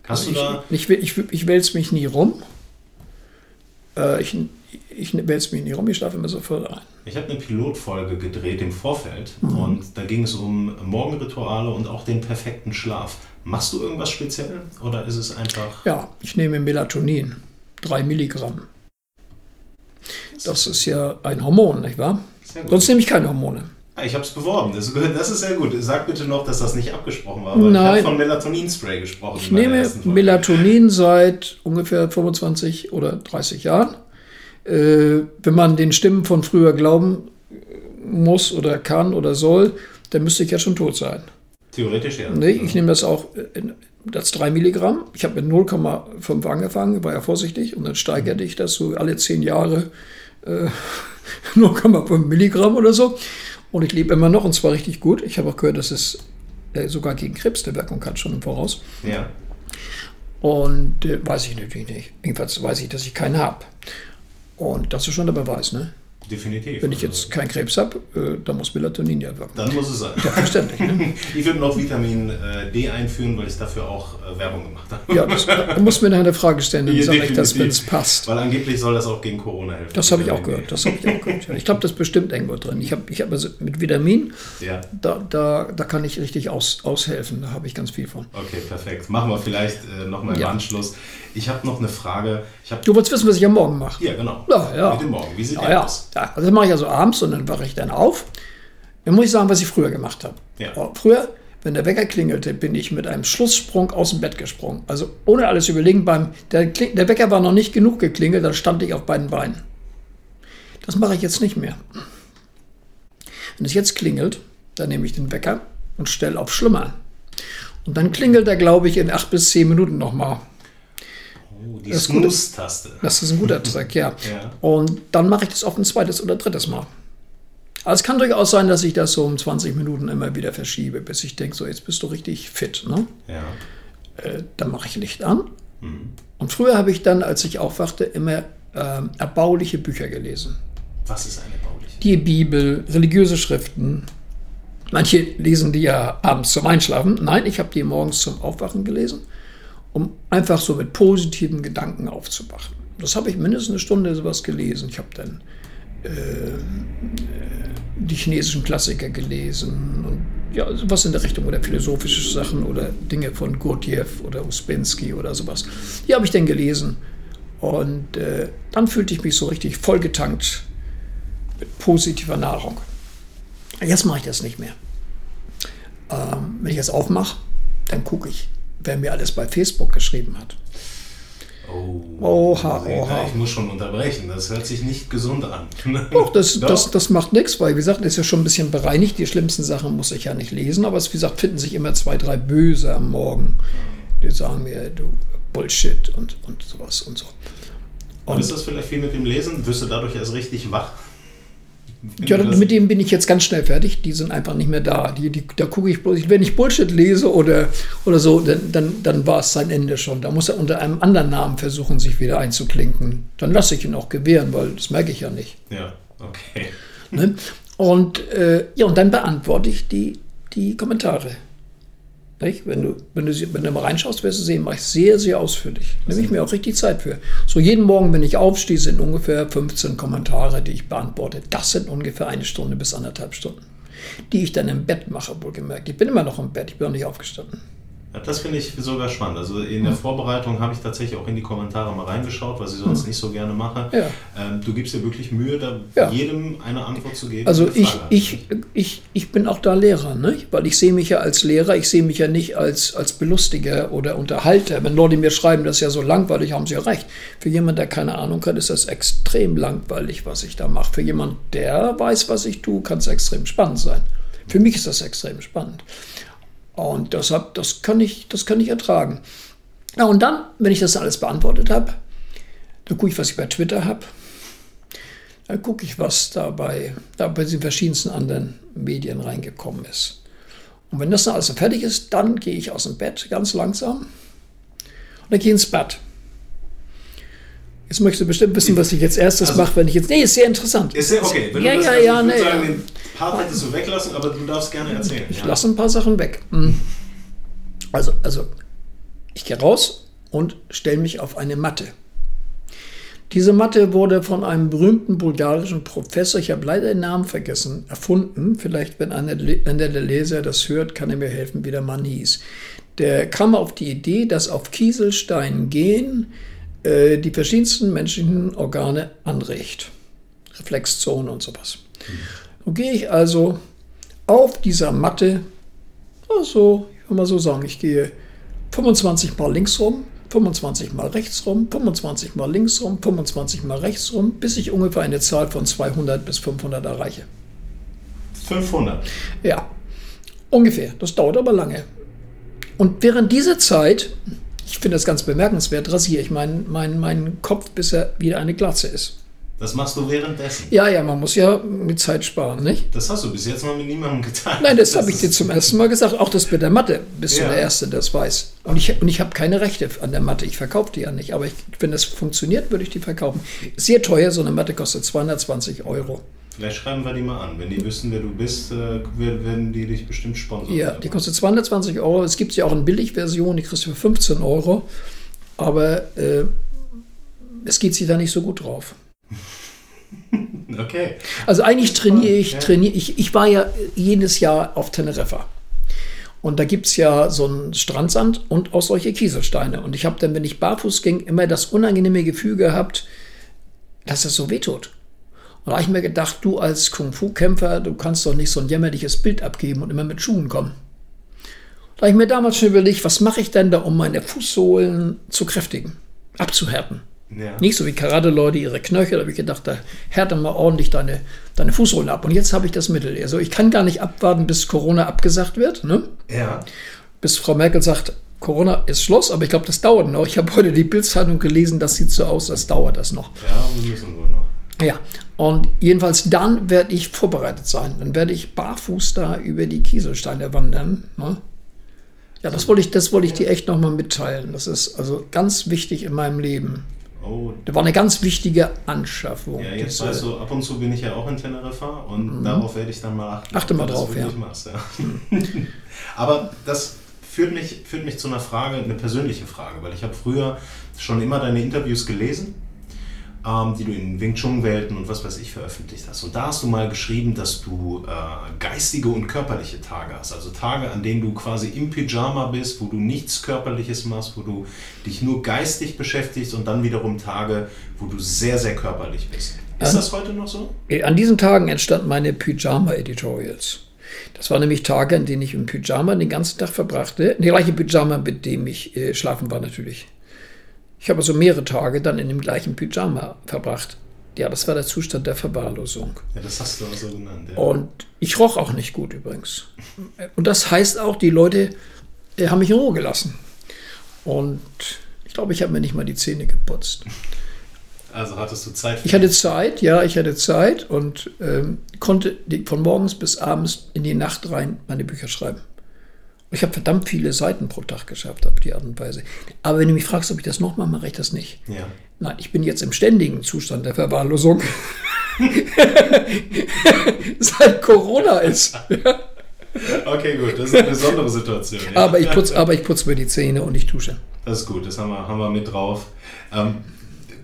Hast ich, du da ich, ich, ich, ich wälze mich nie rum. Äh, ich ich wälze mich nie rum, ich schlafe immer sofort ein. Ich habe eine Pilotfolge gedreht im Vorfeld Mhm. und da ging es um Morgenrituale und auch den perfekten Schlaf. Machst du irgendwas speziell oder ist es einfach. Ja, ich nehme Melatonin, drei Milligramm. Das ist ja ein Hormon, nicht wahr? Sonst nehme ich keine Hormone. Ah, Ich habe es beworben, das, das ist sehr gut. Sag bitte noch, dass das nicht abgesprochen war. Aber Ich Nein. habe von Melatonin-Spray gesprochen. Ich nehme. Melatonin seit ungefähr 25 oder 30 Jahren. Äh, wenn man den Stimmen von früher glauben muss oder kann oder soll, dann müsste ich ja schon tot sein. Theoretisch ja. Nee, ich nehme das auch, in, das 3 Milligramm. Ich habe mit 0,5 angefangen, war ja vorsichtig, und dann steigerte ich das so alle 10 Jahre äh, 0,5 Milligramm oder so. Und ich lebe immer noch, und zwar richtig gut. Ich habe auch gehört, dass es äh, sogar gegen Krebs eine Wirkung hat, schon im Voraus. Ja. Und äh, weiß ich natürlich nicht. Jedenfalls weiß ich, dass ich keinen habe. Und das ist schon der Beweis, ne? Definitiv. Wenn ich jetzt keinen Krebs habe, äh, dann muss Melatonin ja wirken. Dann muss es sein. Ja, verständlich, ne? Ich würde noch Vitamin äh, D einführen, weil ich dafür auch äh, Werbung gemacht habe. Ja, das, da muss mir eine Frage stellen, dann Ja, sage ich das, wenn es passt. Weil angeblich soll das auch gegen Corona helfen. Das habe ich auch gehört. Das habe ich auch gehört. Ja, Ich glaube, das ist bestimmt irgendwo drin. Ich habe ich hab also mit Vitamin, Ja. da, da, da kann ich richtig aus, aushelfen. Da habe ich ganz viel von. Okay, perfekt. Machen wir vielleicht äh, nochmal im Ja. Anschluss. Ich habe noch eine Frage. Du wolltest wissen, was ich am Morgen mache. ja genau. Ja, ja. Mit dem Morgen. Wie sieht Ja, der ja. aus? Ja. Also das mache ich also abends und dann wache ich dann auf. Dann muss ich sagen, was ich früher gemacht habe. Ja. Aber Früher, wenn der Wecker klingelte, bin ich mit einem Schlusssprung aus dem Bett gesprungen. Also ohne alles überlegen. Beim, der, der Wecker war noch nicht genug geklingelt, dann stand ich auf beiden Beinen. Das mache ich jetzt nicht mehr. Wenn es jetzt klingelt, dann nehme ich den Wecker und stelle auf Schlummern. Und dann klingelt er, glaube ich, in acht bis zehn Minuten nochmal. Oh, die Das ist gut. Snooze-Taste. Das ist ein guter Trick, ja. Ja. Und dann mache ich das auf ein zweites oder drittes Mal. Aber es kann durchaus sein, dass ich das so um 20 Minuten immer wieder verschiebe, bis ich denke, so jetzt bist du richtig fit. Ne? Ja. Äh, dann mache ich Licht an. Und früher habe ich dann, als ich aufwachte, immer ähm, erbauliche Bücher gelesen. Was ist eine bauliche? Die Bibel, religiöse Schriften. Manche lesen die ja abends zum Einschlafen. Nein, ich habe die morgens zum Aufwachen gelesen, um einfach so mit positiven Gedanken aufzuwachen. Das habe ich mindestens eine Stunde sowas gelesen. Ich habe dann äh, die chinesischen Klassiker gelesen und ja, sowas in der Richtung oder philosophische Sachen oder Dinge von Gurdjieff oder Uspensky oder sowas. Die habe ich dann gelesen und äh, dann fühlte ich mich so richtig vollgetankt mit positiver Nahrung. Jetzt mache ich das nicht mehr. Ähm, wenn ich das aufmache, dann gucke ich, wer mir alles bei Facebook geschrieben hat. Oh. Oha, oha. Ich muss schon unterbrechen. Das hört sich nicht gesund an. Doch, das, Doch. das, das macht nichts, weil, wie gesagt, ist ja schon ein bisschen bereinigt. Die schlimmsten Sachen muss ich ja nicht lesen, aber es, wie gesagt, finden sich immer zwei, drei Böse am Morgen. Die sagen mir, du Bullshit und, und sowas und so. Und ist das vielleicht viel mit dem Lesen? Wirst du dadurch erst richtig wach? Ja, mit dem bin ich jetzt ganz schnell fertig. Die sind einfach nicht mehr da. Die, die, da gucke ich bloß, wenn ich Bullshit lese oder, oder so, dann, dann, dann war es sein Ende schon. Da muss er unter einem anderen Namen versuchen, sich wieder einzuklinken. Dann lasse ich ihn auch gewähren, weil das merke ich ja nicht. Ja, okay. Ne? Und, äh, ja, und dann beantworte ich die, die Kommentare. Nicht? Wenn, du, wenn, du, wenn du mal reinschaust, wirst du sehen, mache ich sehr, sehr ausführlich. Nehme ich mir auch richtig Zeit für. So jeden Morgen, wenn ich aufstehe, sind ungefähr 15 Kommentare, die ich beantworte. Das sind ungefähr eine Stunde bis anderthalb Stunden, die ich dann im Bett mache, wohlgemerkt. Ich bin immer noch im Bett, ich bin noch nicht aufgestanden. Ja, das finde ich sogar spannend. Also in der Vorbereitung habe ich tatsächlich auch in die Kommentare mal reingeschaut, was ich sonst nicht so gerne mache. Ja. Ähm, du gibst dir wirklich Mühe, da Ja. jedem eine Antwort zu geben. Also ich, hat, ich, ich, ich bin auch da Lehrer, ne? weil ich sehe mich ja als Lehrer, ich sehe mich ja nicht als, als Belustiger oder Unterhalter. Wenn Leute mir schreiben, das ist ja so langweilig, haben sie ja recht. Für jemanden, der keine Ahnung hat, ist das extrem langweilig, was ich da mache. Für jemanden, der weiß, was ich tue, kann es extrem spannend sein. Für mich ist das extrem spannend. Und deshalb, das kann ich, das kann ich ertragen. Ja, und dann, wenn ich das alles beantwortet habe, dann gucke ich, was ich bei Twitter habe. Dann gucke ich, was da bei, da bei den verschiedensten anderen Medien reingekommen ist. Und wenn das dann alles fertig ist, dann gehe ich aus dem Bett ganz langsam und dann gehe ich ins Bad. Jetzt möchtest du bestimmt wissen, was ich jetzt erstes Also- mache, wenn ich jetzt. Nee, ist sehr interessant. Ist ja okay. Wenn ja, ja, ja, nee. sagen, den Part hättest du weglassen, aber du darfst gerne erzählen. Ich ja. lasse ein paar Sachen weg. Hm. Also, also ich gehe raus und stelle mich auf eine Matte. Diese Matte wurde von einem berühmten bulgarischen Professor, ich habe leider den Namen vergessen, erfunden. Vielleicht, wenn einer, einer der Leser das hört, kann er mir helfen, wie der Mann hieß. Der kam auf die Idee, dass auf Kieselsteinen gehen äh, die verschiedensten menschlichen Organe anregt. Reflexzone und sowas. Nun gehe ich also auf dieser Matte, also, ich will mal so sagen, ich gehe 25 mal links rum, 25 mal rechts rum, 25 mal links rum, 25 mal rechts rum, bis ich ungefähr eine Zahl von 200 bis 500 erreiche. 500. Ja, ungefähr. Das dauert aber lange. Und während dieser Zeit, ich finde das ganz bemerkenswert, rasiere ich meinen meinen meinen Kopf, bis er wieder eine Glatze ist. Das machst du währenddessen. Ja, ja, man muss ja mit Zeit sparen, nicht? Das hast du bis jetzt noch mit niemandem getan. Nein, das, habe ich dir zum ersten Mal gesagt. Auch das mit der Matte bist Ja. du der Erste, der das weiß. Und ich, und ich habe keine Rechte an der Matte. Ich verkaufe die ja nicht. Aber ich, wenn das funktioniert, würde ich die verkaufen. Sehr teuer, so eine Matte kostet 220 Euro. Vielleicht schreiben wir die mal an. Wenn die wüssten, wer du bist, äh, werden die dich bestimmt sponsern. Ja, die kostet 220 Euro. Es gibt sie auch in Billigversion, die kriegst du für 15 Euro. Aber äh, es geht sich da nicht so gut drauf. Okay. Also eigentlich trainiere ich, trainiere ich. Ich war ja jedes Jahr auf Teneriffa. Und da gibt es ja so einen Strandsand und auch solche Kieselsteine. Und ich habe dann, wenn ich barfuß ging, immer das unangenehme Gefühl gehabt, dass es so wehtut. Und da habe ich mir gedacht, du als Kung-Fu-Kämpfer, du kannst doch nicht so ein jämmerliches Bild abgeben und immer mit Schuhen kommen. Da habe ich mir damals schon überlegt, was mache ich denn da, um meine Fußsohlen zu kräftigen, abzuhärten. Ja. Nicht so wie Karate-Leute ihre Knöchel, da habe ich gedacht, da härte mal ordentlich deine, deine Fußsohlen ab. Und jetzt habe ich das Mittel. Also ich kann gar nicht abwarten, bis Corona abgesagt wird, ne? Ja. bis Frau Merkel sagt, Corona ist Schluss, aber ich glaube, das dauert noch. Ich habe heute die Bildzeitung gelesen, das sieht so aus, als dauert das noch. Ja, wir müssen wohl noch. Ja, und jedenfalls dann werde ich vorbereitet sein. Dann werde ich barfuß da über die Kieselsteine wandern. Ne? Ja, das wollte ich, das wollte ich dir echt nochmal mitteilen. Das ist also ganz wichtig in meinem Leben. Oh, Das war eine ganz wichtige Anschaffung. ja, jetzt diese- weißt du, ab und zu bin ich ja auch in Teneriffa und darauf werde ich dann mal achten. Mhm. Achte mal drauf, ja. Machst, ja. Aber das führt mich, führt mich zu einer Frage, eine persönliche Frage, weil ich habe früher schon immer deine Interviews gelesen, ähm, die du in Wing Chun Welten und was weiß ich veröffentlicht hast. Und da hast du mal geschrieben, dass du äh, geistige und körperliche Tage hast. Also Tage, an denen du quasi im Pyjama bist, wo du nichts Körperliches machst, wo du dich nur geistig beschäftigst und dann wiederum Tage, wo du sehr, sehr körperlich bist. Ist das heute noch so? An diesen Tagen entstanden meine Pyjama-Editorials. Das waren nämlich Tage, an denen ich im Pyjama den ganzen Tag verbrachte. Der gleiche Pyjama, mit dem ich äh, schlafen war natürlich. Ich habe also mehrere Tage dann in dem gleichen Pyjama verbracht. Ja, das war der Zustand der Verwahrlosung. Ja, das hast du auch so genannt. Ja. Und ich roch auch nicht gut übrigens. Und das heißt auch, die Leute haben mich in Ruhe gelassen. Und ich glaube, ich habe mir nicht mal die Zähne geputzt. Also hattest du Zeit? Ich hatte Zeit, ja, ich hatte Zeit und ähm, konnte von morgens bis abends in die Nacht rein meine Bücher schreiben. Ich habe verdammt viele Seiten pro Tag geschafft auf die Art und Weise. Aber wenn du mich fragst, ob ich das nochmal mache, ich das nicht. Ja. Nein, ich bin jetzt im ständigen Zustand der Verwahrlosung. Seit Corona ist. Okay, gut, das ist eine besondere Situation. Ja. Aber, ich putz, aber ich putze mir die Zähne und ich dusche. Das ist gut, das haben wir, haben wir mit drauf. Ähm,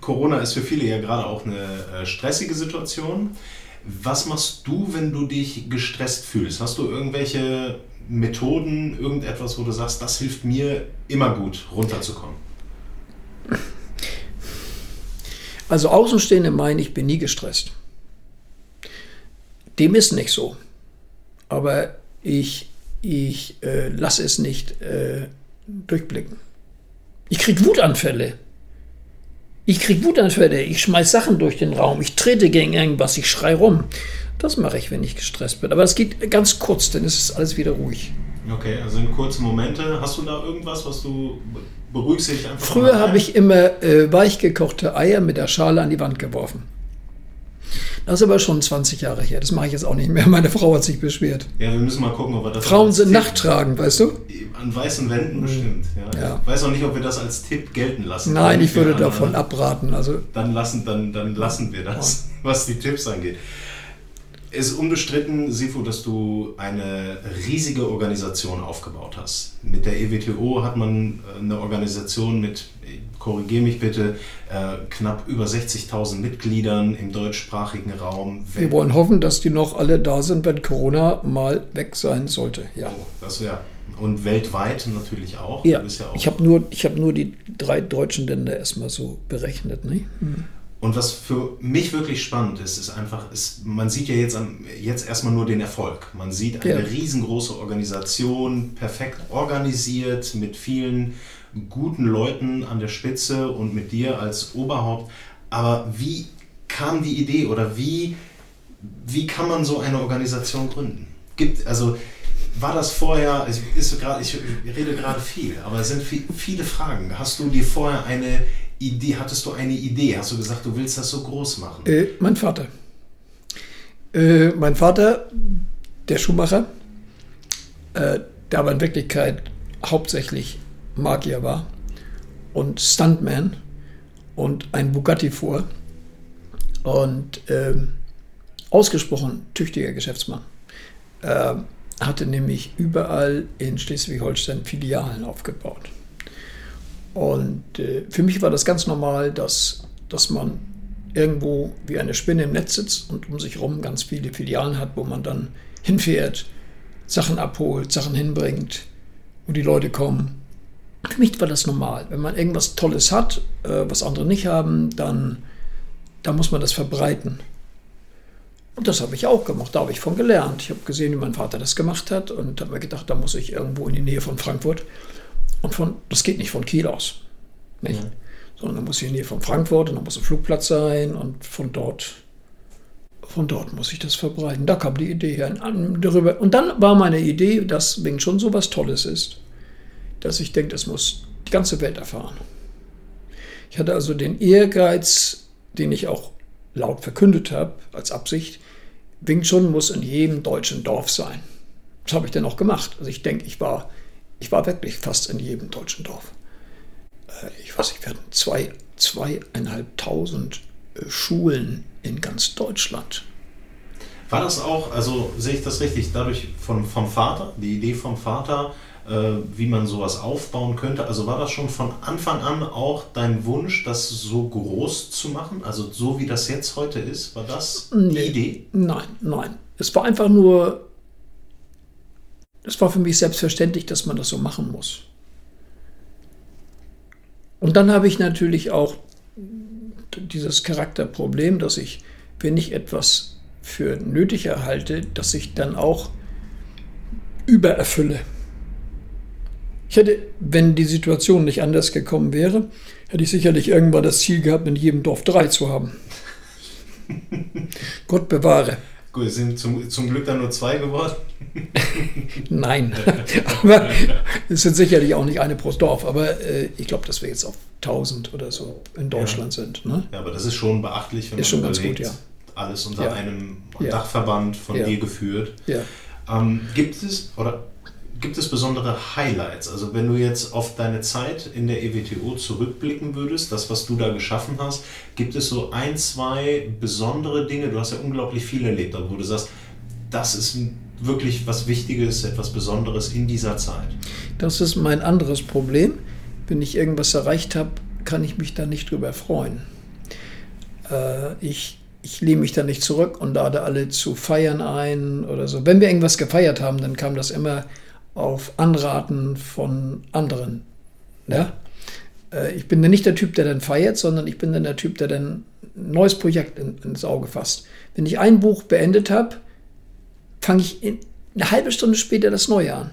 Corona ist für viele ja gerade auch eine äh, stressige Situation. Was machst du, wenn du dich gestresst fühlst? Hast du irgendwelche Methoden, irgendetwas, wo du sagst, das hilft mir immer gut, runterzukommen? Also Außenstehende meinen, ich bin nie gestresst. Dem ist nicht so. Aber ich, ich äh, lasse es nicht äh, durchblicken. Ich kriege Wutanfälle. Ich kriege Wutanfälle. Ich schmeiß Sachen durch den Raum. Ich trete gegen irgendwas. Ich schrei rum. Das mache ich, wenn ich gestresst bin. Aber es geht ganz kurz, dann ist es alles wieder ruhig. Okay, also in kurzen Momente. Hast du da irgendwas, was du beruhigst dich einfach? Früher habe ich immer äh, weichgekochte Eier mit der Schale an die Wand geworfen. Das ist aber schon 20 Jahre her. Das mache ich jetzt auch nicht mehr. Meine Frau hat sich beschwert. Ja, wir müssen mal gucken, ob wir das. Frauen sind nachttragend, weißt du? An weißen Wänden bestimmt. Ja. Ja. Ich weiß auch nicht, ob wir das als Tipp gelten lassen. Nein, ich würde davon abraten. Also Dann lassen, dann, dann lassen wir das, was die Tipps angeht. Es ist unbestritten, Sifu, dass du eine riesige Organisation aufgebaut hast. Mit der EWTO hat man äh, eine Organisation mit, korrigiere mich bitte, äh, knapp über 60.000 Mitgliedern im deutschsprachigen Raum. wir wollen hoffen, dass die noch alle da sind, wenn Corona mal weg sein sollte. Ja. Oh, das wäre. Und weltweit natürlich auch. Ja, ja auch ich habe nur, ich hab nur die drei deutschen Länder erstmal so berechnet. Ne? Und was für mich wirklich spannend ist, ist einfach, ist, man sieht ja jetzt, am- jetzt erstmal nur den Erfolg. Man sieht eine Ja. riesengroße Organisation, perfekt organisiert, mit vielen guten Leuten an der Spitze und mit dir als Oberhaupt. Aber wie kam die Idee oder wie, wie kann man so eine Organisation gründen? Gibt, also, war das vorher, ich, ist so grad, ich rede gerade viel, aber es sind vi- viele Fragen. Hast du dir vorher eine Idee, hattest du eine Idee? Hast du gesagt, du willst das so groß machen? Äh, mein Vater. Äh, mein Vater, der Schuhmacher, äh, der aber in Wirklichkeit hauptsächlich Magier war und Stuntman und ein Bugatti fuhr und ähm, ausgesprochen tüchtiger Geschäftsmann. Äh, hatte nämlich überall in Schleswig-Holstein Filialen aufgebaut. Und äh, für mich war das ganz normal, dass, dass man irgendwo wie eine Spinne im Netz sitzt und um sich herum ganz viele Filialen hat, wo man dann hinfährt, Sachen abholt, Sachen hinbringt, wo die Leute kommen. Für mich war das normal. Wenn man irgendwas Tolles hat, äh, was andere nicht haben, dann, dann muss man das verbreiten. Und das habe ich auch gemacht, da habe ich von gelernt. Ich habe gesehen, wie mein Vater das gemacht hat und habe mir gedacht, da muss ich irgendwo in die Nähe von Frankfurt. Und von, das geht nicht von Kiel aus. Nicht? Ja. Sondern da muss ich in die Nähe von Frankfurt und dann muss ein Flugplatz sein und von dort, von dort muss ich das verbreiten. Da kam die Idee her. Darüber. Und dann war meine Idee, dass Wing schon so was Tolles ist, dass ich denke, das muss die ganze Welt erfahren. Ich hatte also den Ehrgeiz, den ich auch laut verkündet habe, als Absicht, Wing Chun muss in jedem deutschen Dorf sein. Das habe ich dann auch gemacht. Also ich denke, ich war, ich war wirklich fast in jedem deutschen Dorf. Äh, Ich weiß nicht, wir hatten zwei, zweieinhalbtausend äh, Schulen in ganz Deutschland. War das auch, also sehe ich das richtig, dadurch von, vom Vater, die Idee vom Vater, äh, wie man sowas aufbauen könnte? Also war das schon von Anfang an auch dein Wunsch, das so groß zu machen? Also so wie das jetzt heute ist, war das die Nee. Idee? Nein, nein. Es war einfach nur, es war für mich selbstverständlich, dass man das so machen muss. Und dann habe ich natürlich auch dieses Charakterproblem, dass ich, wenn ich etwas für nötig erhalte, dass ich dann auch übererfülle. Ich hätte, wenn die Situation nicht anders gekommen wäre, hätte ich sicherlich irgendwann das Ziel gehabt, in jedem Dorf drei zu haben. Gott bewahre. Gut, es sind zum, zum Glück dann nur zwei geworden. Nein, aber es sind sicherlich auch nicht eine pro Dorf, aber äh, ich glaube, dass wir jetzt auf 1000 oder so in Deutschland ja. sind. Ne? Ja, aber das ist schon beachtlich, wenn ist man schon überlegt, ganz gut, ja. alles unter ja. einem Dachverband von dir geführt. Ähm, gibt es, oder Gibt es besondere Highlights? Also wenn du jetzt auf deine Zeit in der EWTO zurückblicken würdest, das, was du da geschaffen hast, gibt es so ein, zwei besondere Dinge? Du hast ja unglaublich viel erlebt, wo du sagst, das ist wirklich was Wichtiges, etwas Besonderes in dieser Zeit. Das ist mein anderes Problem. Wenn ich irgendwas erreicht habe, kann ich mich da nicht drüber freuen. Äh, ich ich lehne mich da nicht zurück und lade alle zu Feiern ein oder so. Wenn wir irgendwas gefeiert haben, dann kam das immer auf Anraten von anderen. Ja? Äh, ich bin dann nicht der Typ, der dann feiert, sondern ich bin dann der Typ, der dann ein neues Projekt in, ins Auge fasst. Wenn ich ein Buch beendet habe, fange ich in, eine halbe Stunde später das Neue an.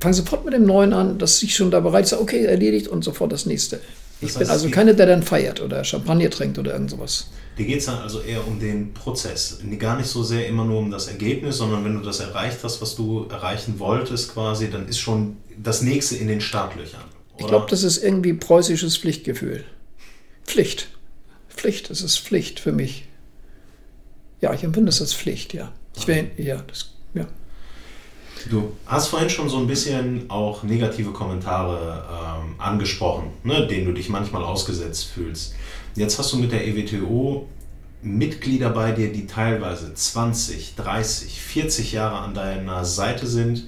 Fange sofort mit dem Neuen an, dass ich schon da bereit bin, okay, erledigt und sofort das nächste. Ich das heißt, bin also keiner, der dann feiert oder Champagner trinkt oder irgend sowas. Dir geht es dann also eher um den Prozess. Gar nicht so sehr immer nur um das Ergebnis, sondern wenn du das erreicht hast, was du erreichen wolltest, quasi, dann ist schon das nächste in den Startlöchern. Oder? Ich glaube, das ist irgendwie preußisches Pflichtgefühl. Pflicht. Pflicht, das ist Pflicht für mich. Ja, ich empfinde das als Pflicht, ja. Ich will, ja, das, ja. Du hast vorhin schon so ein bisschen auch negative Kommentare ähm, angesprochen, ne, denen du dich manchmal ausgesetzt fühlst. Jetzt hast du mit der EWTO Mitglieder bei dir, die teilweise 20, 30, 40 Jahre an deiner Seite sind.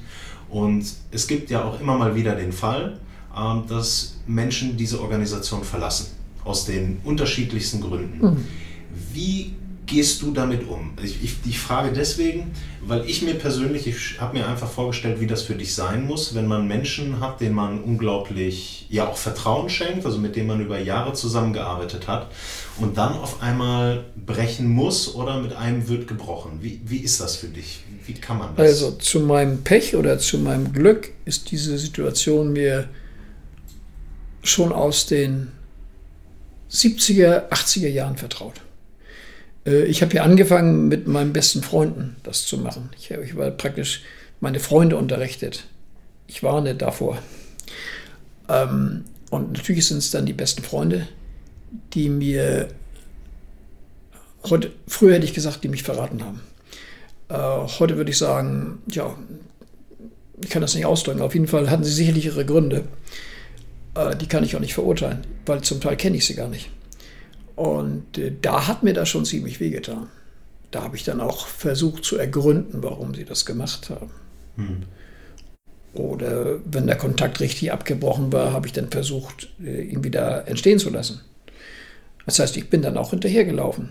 Und es gibt ja auch immer mal wieder den Fall, ähm, dass Menschen diese Organisation verlassen, aus den unterschiedlichsten Gründen. Mhm. Wie gehst du damit um? Ich, ich, ich, frage deswegen, weil ich mir persönlich, ich habe mir einfach vorgestellt, wie das für dich sein muss, wenn man Menschen hat, denen man unglaublich, ja auch Vertrauen schenkt, also mit denen man über Jahre zusammengearbeitet hat und dann auf einmal brechen muss oder mit einem wird gebrochen. Wie, wie ist das für dich? Wie kann man das? Also zu meinem Pech oder zu meinem Glück ist diese Situation mir schon aus den 70er, 80er Jahren vertraut. Äh, ich habe ja angefangen mit meinen besten Freunden das zu machen. Ich, ich war praktisch meine Freunde unterrichtet. Ich warne davor. Ähm, und natürlich sind es dann die besten Freunde, die mir heute, früher hätte ich gesagt, die mich verraten haben. Äh, heute würde ich sagen, ja, ich kann das nicht ausdrücken. Auf jeden Fall hatten sie sicherlich ihre Gründe. Äh, die kann ich auch nicht verurteilen, weil zum Teil kenne ich sie gar nicht. Und äh, da hat mir das schon ziemlich wehgetan. Da habe ich dann auch versucht zu ergründen, warum sie das gemacht haben. Hm. Oder wenn der Kontakt richtig abgebrochen war, habe ich dann versucht, äh, ihn wieder entstehen zu lassen. Das heißt, ich bin dann auch hinterhergelaufen.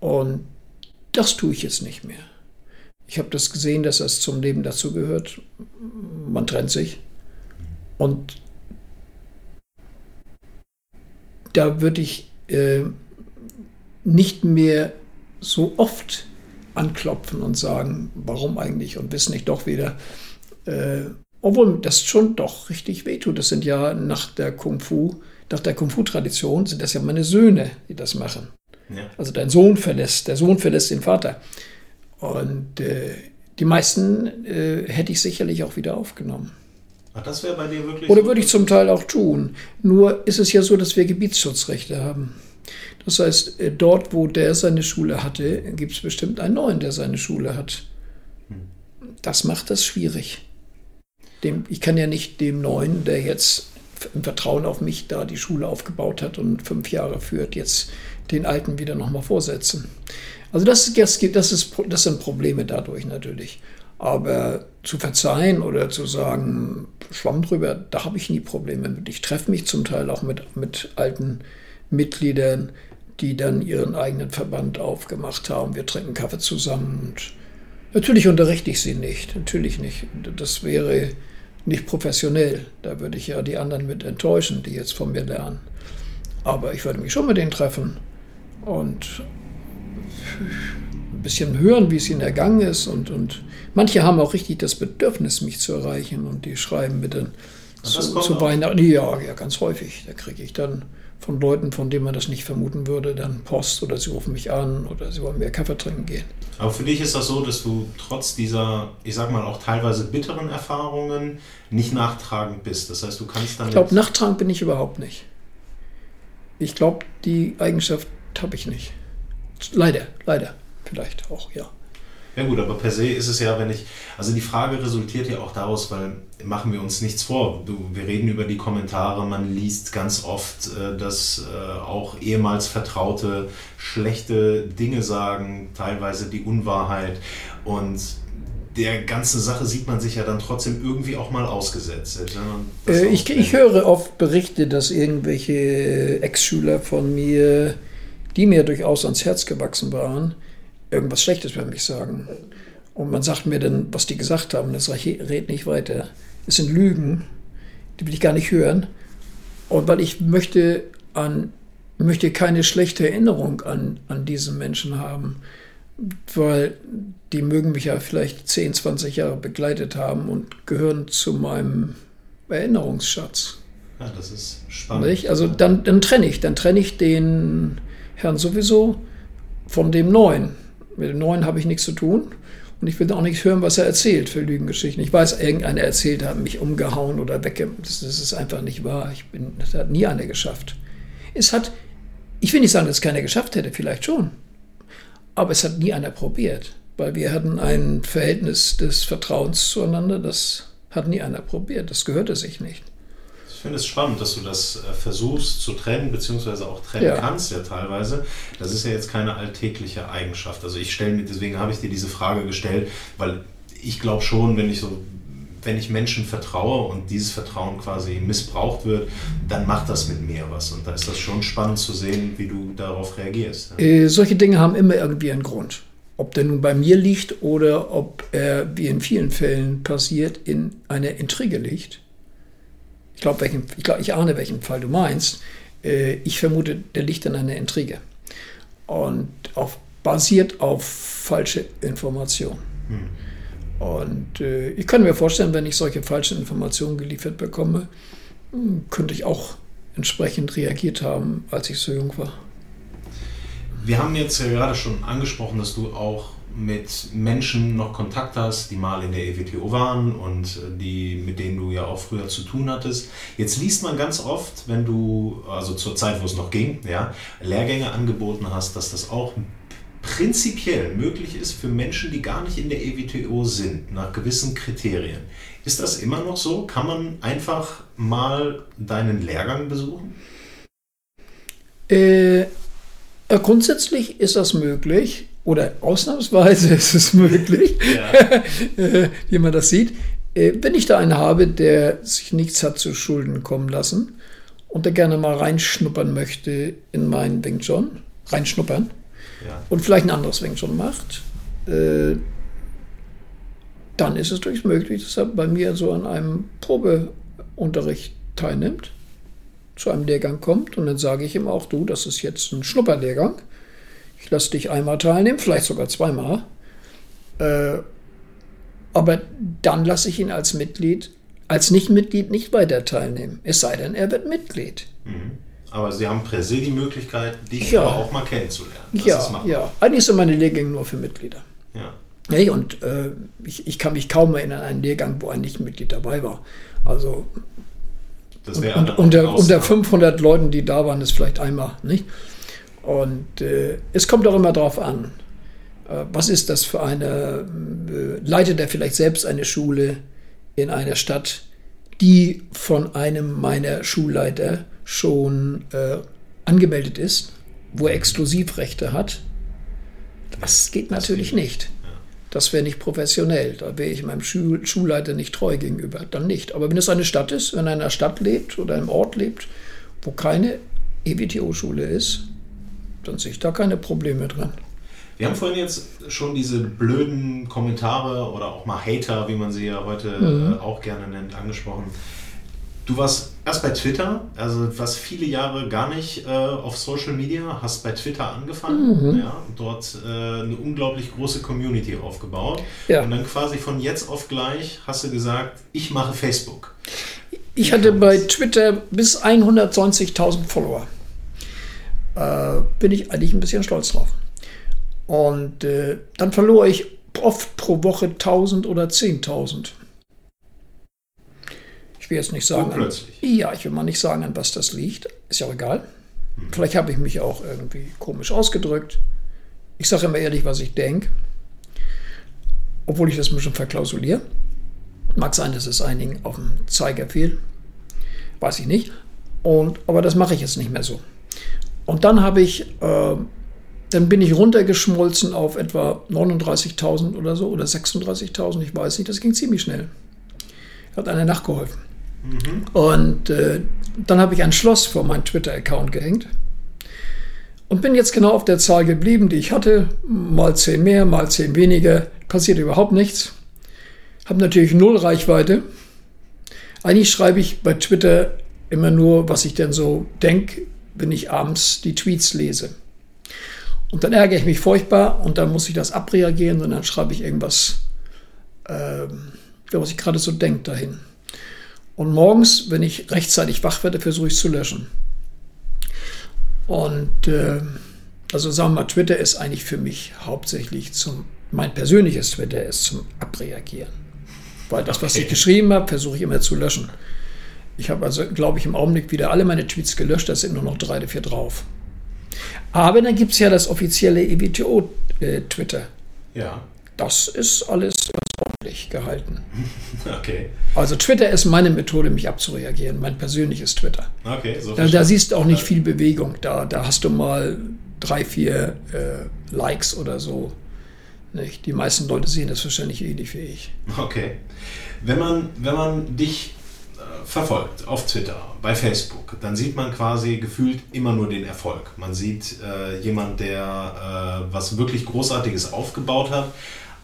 Und das tue ich jetzt nicht mehr. Ich habe das gesehen, dass das zum Leben dazugehört. Man trennt sich. Und da würde ich äh, nicht mehr so oft anklopfen und sagen, warum eigentlich und wissen nicht doch wieder. Äh, obwohl das schon doch richtig wehtut. Das sind ja nach der Kung Fu, nach der Kung Fu-Tradition sind das ja meine Söhne, die das machen. Ja. Also dein Sohn verlässt, der Sohn verlässt den Vater. Und äh, die meisten äh, hätte ich sicherlich auch wieder aufgenommen. Ach, das wäre bei dir wirklich. Oder würde ich zum Teil auch tun. Nur ist es ja so, dass wir Gebietsschutzrechte haben. Das heißt, äh, dort, wo der seine Schule hatte, gibt es bestimmt einen neuen, der seine Schule hat. Hm. Das macht das schwierig. Dem, ich kann ja nicht dem neuen, der jetzt im Vertrauen auf mich da die Schule aufgebaut hat und fünf Jahre führt, jetzt den alten wieder nochmal vorsetzen. Also das, das, das, ist, das sind Probleme dadurch natürlich. Aber zu verzeihen oder zu sagen, Schwamm drüber, da habe ich nie Probleme mit. Ich treffe mich zum Teil auch mit, mit alten Mitgliedern, die dann ihren eigenen Verband aufgemacht haben. Wir trinken Kaffee zusammen und natürlich unterrichte ich sie nicht, natürlich nicht. Das wäre nicht professionell. Da würde ich ja die anderen mit enttäuschen, die jetzt von mir lernen. Aber ich würde mich schon mit denen treffen und ein bisschen hören, wie es ihnen ergangen ist und, und Manche haben auch richtig das Bedürfnis, mich zu erreichen und die schreiben mir dann zu, zu Weihnachten. Ja, ja, ganz häufig. Da kriege ich dann von Leuten, von denen man das nicht vermuten würde, dann Post oder sie rufen mich an oder sie wollen mehr Kaffee trinken gehen. Aber für dich ist das so, dass du trotz dieser, ich sag mal, auch teilweise bitteren Erfahrungen nicht nachtragend bist. Das heißt, du kannst dann. Ich glaube, nachtragend bin ich überhaupt nicht. Ich glaube, die Eigenschaft habe ich nicht. Leider, leider. Vielleicht auch, ja. Ja gut, aber per se ist es ja, wenn ich, also die Frage resultiert ja auch daraus, weil machen wir uns nichts vor. Du, wir reden über die Kommentare, man liest ganz oft, äh, dass äh, auch ehemals Vertraute schlechte Dinge sagen, teilweise die Unwahrheit und der ganzen Sache sieht man sich ja dann trotzdem irgendwie auch mal ausgesetzt. Äh, ich, ich höre oft Berichte, dass irgendwelche Ex-Schüler von mir, die mir durchaus ans Herz gewachsen waren, irgendwas Schlechtes über mich sagen. Und man sagt mir dann, was die gesagt haben. Das sage ich, red nicht weiter. Es sind Lügen, die will ich gar nicht hören. Und weil ich möchte an möchte keine schlechte Erinnerung an, an diesen Menschen haben, weil die mögen mich ja vielleicht 10, 20 Jahre begleitet haben und gehören zu meinem Erinnerungsschatz. Ja, das ist spannend. Nicht? Also dann, dann trenne ich, dann trenne ich den Herrn sowieso von dem Neuen. Mit dem Neuen habe ich nichts zu tun. Und ich will auch nichts hören, was er erzählt für Lügengeschichten. Ich weiß, irgendeiner erzählt hat, mich umgehauen oder wegge... Das, das ist einfach nicht wahr. Ich bin, das hat nie einer geschafft. Es hat, ich will nicht sagen, dass es keiner geschafft hätte, vielleicht schon. Aber es hat nie einer probiert. Weil wir hatten ein Verhältnis des Vertrauens zueinander, das hat nie einer probiert. Das gehörte sich nicht. Ich finde es spannend, dass du das äh, versuchst zu trennen, beziehungsweise auch trennen ja. kannst ja teilweise. Das ist ja jetzt keine alltägliche Eigenschaft. Also ich stelle mir, deswegen habe ich dir diese Frage gestellt, weil ich glaube schon, wenn ich so wenn ich Menschen vertraue und dieses Vertrauen quasi missbraucht wird, dann macht das mit mir was. Und da ist das schon spannend zu sehen, wie du darauf reagierst. Ja. Äh, solche Dinge haben immer irgendwie einen Grund. Ob der nun bei mir liegt oder ob er, wie in vielen Fällen passiert, in einer Intrige liegt ich glaube, ich, glaub, ich ahne, welchen Fall du meinst. Äh, ich vermute, der liegt in einer Intrige und auf, basiert auf falsche Informationen. Hm. Und äh, ich kann mir vorstellen, wenn ich solche falschen Informationen geliefert bekomme, hm, könnte ich auch entsprechend reagiert haben, als ich so jung war. Wir haben jetzt ja gerade schon angesprochen, dass du auch mit Menschen noch Kontakt hast, die mal in der EWTO waren und äh, die, mit denen du ja auch früher zu tun hattest. Jetzt liest man ganz oft, wenn du, also zur Zeit, wo es noch ging, ja, Lehrgänge angeboten hast, dass das auch prinzipiell möglich ist für Menschen, die gar nicht in der EWTO sind, nach gewissen Kriterien. Ist das immer noch so? Kann man einfach mal deinen Lehrgang besuchen? Äh, grundsätzlich ist das möglich oder ausnahmsweise ist es möglich, ja. Äh, wie man das sieht, äh, wenn ich da einen habe, der sich nichts hat zu Schulden kommen lassen und der gerne mal reinschnuppern möchte in meinen Wing Chun, reinschnuppern ja. und vielleicht ein anderes Wing Chun macht, äh, dann ist es durchaus möglich, dass er bei mir so an einem Probeunterricht teilnimmt, zu einem Lehrgang kommt und dann sage ich ihm auch, du, das ist jetzt ein Schnupperlehrgang ich lasse dich einmal teilnehmen, vielleicht sogar zweimal. Äh, aber dann lasse ich ihn als Mitglied, als Nicht-Mitglied nicht weiter teilnehmen. Es sei denn, er wird Mitglied. Mhm. Aber Sie haben per se die Möglichkeit, dich ja. auch mal kennenzulernen. Das ja, ja. Eigentlich sind meine Lehrgänge nur für Mitglieder. Ja. Hey, und äh, ich, ich, kann mich kaum erinnern an einen Lehrgang, wo ein Nicht-Mitglied dabei war. Also und, und unter, unter 500 Leuten, die da waren, ist vielleicht einmal, nicht? Und äh, es kommt auch immer darauf an, äh, was ist das für eine, äh, leitet er vielleicht selbst eine Schule in einer Stadt, die von einem meiner Schulleiter schon äh, angemeldet ist, wo er Exklusivrechte hat. Das geht natürlich nicht. Das wäre nicht professionell. Da wäre ich meinem Schul Schulleiter nicht treu gegenüber. Dann nicht. Aber wenn es eine Stadt ist, wenn er in einer Stadt lebt oder einem Ort lebt, wo keine EWTO-Schule ist, dann sehe ich da keine Probleme drin. Wir haben vorhin jetzt schon diese blöden Kommentare oder auch mal Hater, wie man sie ja heute mhm. äh, auch gerne nennt, angesprochen. Du warst erst bei Twitter, also was viele Jahre gar nicht äh, auf Social Media, hast bei Twitter angefangen, mhm. ja, dort äh, eine unglaublich große Community aufgebaut. Ja. Und dann quasi von jetzt auf gleich hast du gesagt, ich mache Facebook. Ich hatte bei Twitter bis 190.000 Follower. Äh, bin ich eigentlich ein bisschen stolz drauf. Und äh, dann verlor ich oft pro Woche 1000 oder 10.000. Ich will jetzt nicht sagen. An, ja, ich will mal nicht sagen, an was das liegt. Ist ja auch egal. Hm. Vielleicht habe ich mich auch irgendwie komisch ausgedrückt. Ich sage immer ehrlich, was ich denke. Obwohl ich das ein bisschen verklausuliere. Mag sein, dass es einigen auf dem Zeiger fiel. Weiß ich nicht. Und, aber das mache ich jetzt nicht mehr so. Und dann habe ich, äh, dann bin ich runtergeschmolzen auf etwa 39.000 oder so oder 36.000, ich weiß nicht. Das ging ziemlich schnell. Hat einer nachgeholfen. Mhm. Und äh, dann habe ich ein Schloss vor meinen Twitter-Account gehängt und bin jetzt genau auf der Zahl geblieben, die ich hatte. Mal 10 mehr, mal 10 weniger. Passiert überhaupt nichts. Habe natürlich null Reichweite. Eigentlich schreibe ich bei Twitter immer nur, was ich denn so denke, wenn ich abends die Tweets lese. Und dann ärgere ich mich furchtbar und dann muss ich das abreagieren und dann schreibe ich irgendwas, äh, was ich gerade so denke, dahin. Und morgens, wenn ich rechtzeitig wach werde, versuche ich es zu löschen. Und äh, also sagen wir mal, Twitter ist eigentlich für mich hauptsächlich zum, mein persönliches Twitter ist zum Abreagieren. Weil das, was ich geschrieben habe, versuche ich immer zu löschen. Ich habe also, glaube ich, im Augenblick wieder alle meine Tweets gelöscht, da sind nur noch drei oder vier drauf. Aber dann gibt es ja das offizielle EWTO-Twitter. Äh, ja. Das ist alles ordentlich gehalten. Okay. Also Twitter ist meine Methode, mich abzureagieren, mein persönliches Twitter. Okay, so da, da siehst du auch nicht viel Bewegung. Da, da hast du mal drei, vier äh, Likes oder so. Nicht? Die meisten Leute sehen das wahrscheinlich ähnlich wie ich. Okay. Wenn man, wenn man dich verfolgt auf Twitter, bei Facebook, dann sieht man quasi gefühlt immer nur den Erfolg. Man sieht äh, jemand, der äh, was wirklich Großartiges aufgebaut hat.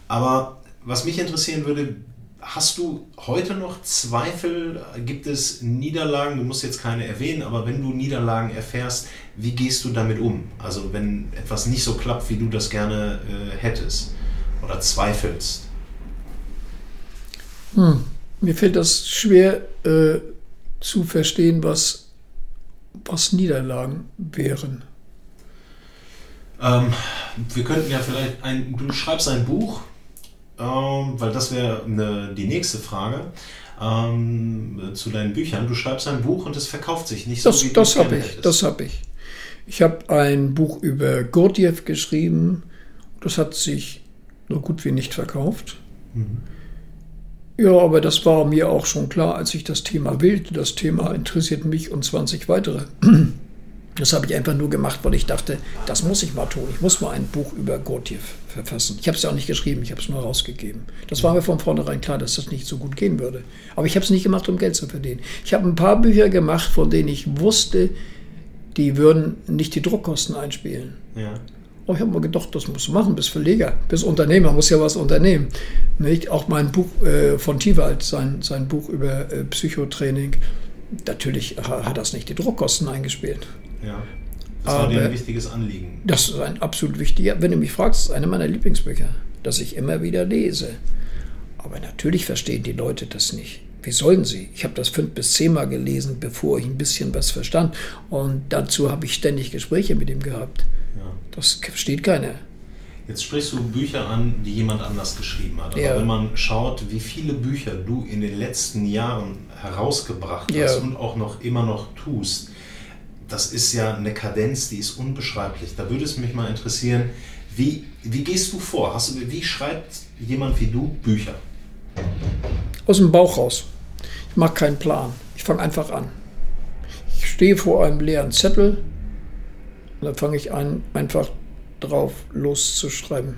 Aber was mich interessieren würde, hast du heute noch Zweifel? Gibt es Niederlagen? Du musst jetzt keine erwähnen, aber wenn du Niederlagen erfährst, wie gehst du damit um? Also wenn etwas nicht so klappt, wie du das gerne äh, hättest oder zweifelst? Hm. Mir fällt das schwer äh, zu verstehen, was, was Niederlagen wären. Ähm, wir könnten ja vielleicht ein, du schreibst ein Buch, ähm, weil das wäre die nächste Frage ähm, zu deinen Büchern. Du schreibst ein Buch und es verkauft sich nicht das, so, wie das habe ich. Das habe ich. Ich habe ein Buch über Gurdjieff geschrieben. Das hat sich so gut wie nicht verkauft. Mhm. Ja, aber das war mir auch schon klar, als ich das Thema wählte. Das Thema interessiert mich und 20 weitere. Das habe ich einfach nur gemacht, weil ich dachte, das muss ich mal tun. Ich muss mal ein Buch über Gurdjieff verfassen. Ich habe es ja auch nicht geschrieben, ich habe es nur rausgegeben. Das war mir von vornherein klar, dass das nicht so gut gehen würde. Aber ich habe es nicht gemacht, um Geld zu verdienen. Ich habe ein paar Bücher gemacht, von denen ich wusste, die würden nicht die Druckkosten einspielen. Ja. Oh, ich habe mir gedacht, das musst du machen, bist Verleger, bist Unternehmer, muss ja was unternehmen. Nicht? Auch mein Buch äh, von Tiwald, sein, sein Buch über äh, Psychotraining, natürlich hat das nicht die Druckkosten eingespielt. Ja. Das war dir ein wichtiges Anliegen. Das ist ein absolut wichtiger, wenn du mich fragst, ist eine meiner Lieblingsbücher, das ich immer wieder lese. Aber natürlich verstehen die Leute das nicht. Wie sollen sie? Ich habe das fünf bis zehnmal gelesen, bevor ich ein bisschen was verstand. Und dazu habe ich ständig Gespräche mit ihm gehabt. Ja. Das versteht keiner. Jetzt sprichst du Bücher an, die jemand anders geschrieben hat. Aber ja. wenn man schaut, wie viele Bücher du in den letzten Jahren herausgebracht hast ja. und auch noch immer noch tust, das ist ja eine Kadenz, die ist unbeschreiblich. Da würde es mich mal interessieren, wie, wie gehst du vor? Hast du, wie schreibt jemand wie du Bücher? Aus dem Bauch raus. Ich mache keinen Plan. Ich fange einfach an. Ich stehe vor einem leeren Zettel und dann fange ich an, einfach drauf loszuschreiben.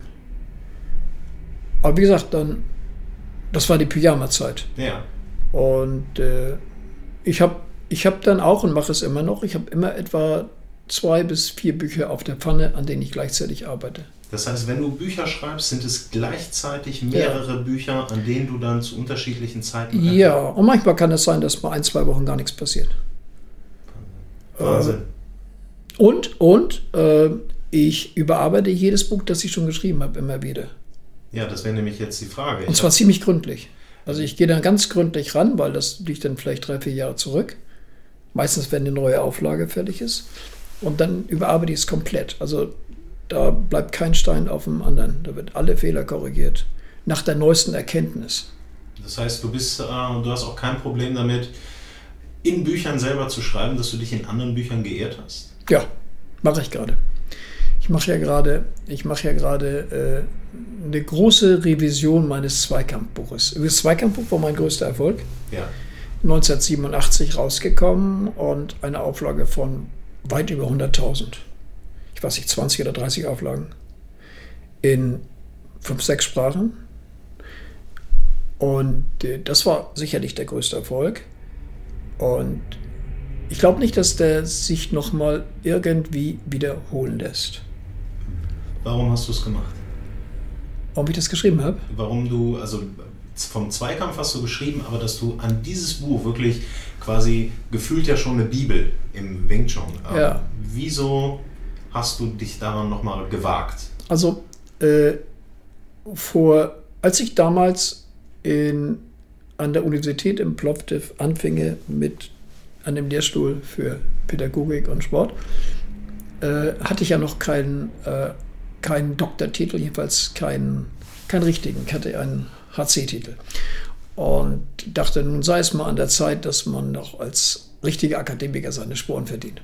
Aber wie gesagt, dann, das war die Pyjama-Zeit. Ja. Und äh, ich habe ich habe dann auch und mache es immer noch, ich habe immer etwa zwei bis vier Bücher auf der Pfanne, an denen ich gleichzeitig arbeite. Das heißt, wenn du Bücher schreibst, sind es gleichzeitig mehrere ja. Bücher, an denen du dann zu unterschiedlichen Zeiten. Ja, und manchmal kann es sein, dass mal ein, zwei Wochen gar nichts passiert. Wahnsinn. Äh, und, und äh, ich überarbeite jedes Buch, das ich schon geschrieben habe, immer wieder. Ja, das wäre nämlich jetzt die Frage. Und zwar ziemlich gründlich. Also ich gehe dann ganz gründlich ran, weil das liegt dann vielleicht drei, vier Jahre zurück. Meistens, wenn eine neue Auflage fertig ist. Und dann überarbeite ich es komplett. Also da bleibt kein Stein auf dem anderen. Da wird alle Fehler korrigiert. Nach der neuesten Erkenntnis. Das heißt, du bist, äh, du hast auch kein Problem damit, in Büchern selber zu schreiben, dass du dich in anderen Büchern geehrt hast? Ja, mache ich gerade. Ich mache ja gerade, ich mache ja gerade äh, eine große Revision meines Zweikampfbuches. Das Zweikampfbuch war mein größter Erfolg. Ja. 1987 rausgekommen und eine Auflage von weit über 100.000. Ich weiß nicht, 20 oder 30 Auflagen. In fünf, sechs Sprachen. Und äh, das war sicherlich der größte Erfolg. Und ich glaube nicht, dass der sich nochmal irgendwie wiederholen lässt. Warum hast du es gemacht? Warum ich das geschrieben habe? Warum du, also vom Zweikampf hast du geschrieben, aber dass du an dieses Buch wirklich quasi gefühlt ja schon eine Bibel im Wing Chun. Ähm, Ja. Wieso hast du dich daran nochmal gewagt? Also, äh, vor, als ich damals in, an der Universität in Plovdiv anfinge mit einem Lehrstuhl für Pädagogik und Sport, äh, hatte ich ja noch keinen, äh, keinen Doktortitel, jedenfalls keinen, keinen richtigen. Ich hatte einen HC-Titel. Und dachte, nun sei es mal an der Zeit, dass man noch als richtiger Akademiker seine Sporen verdient.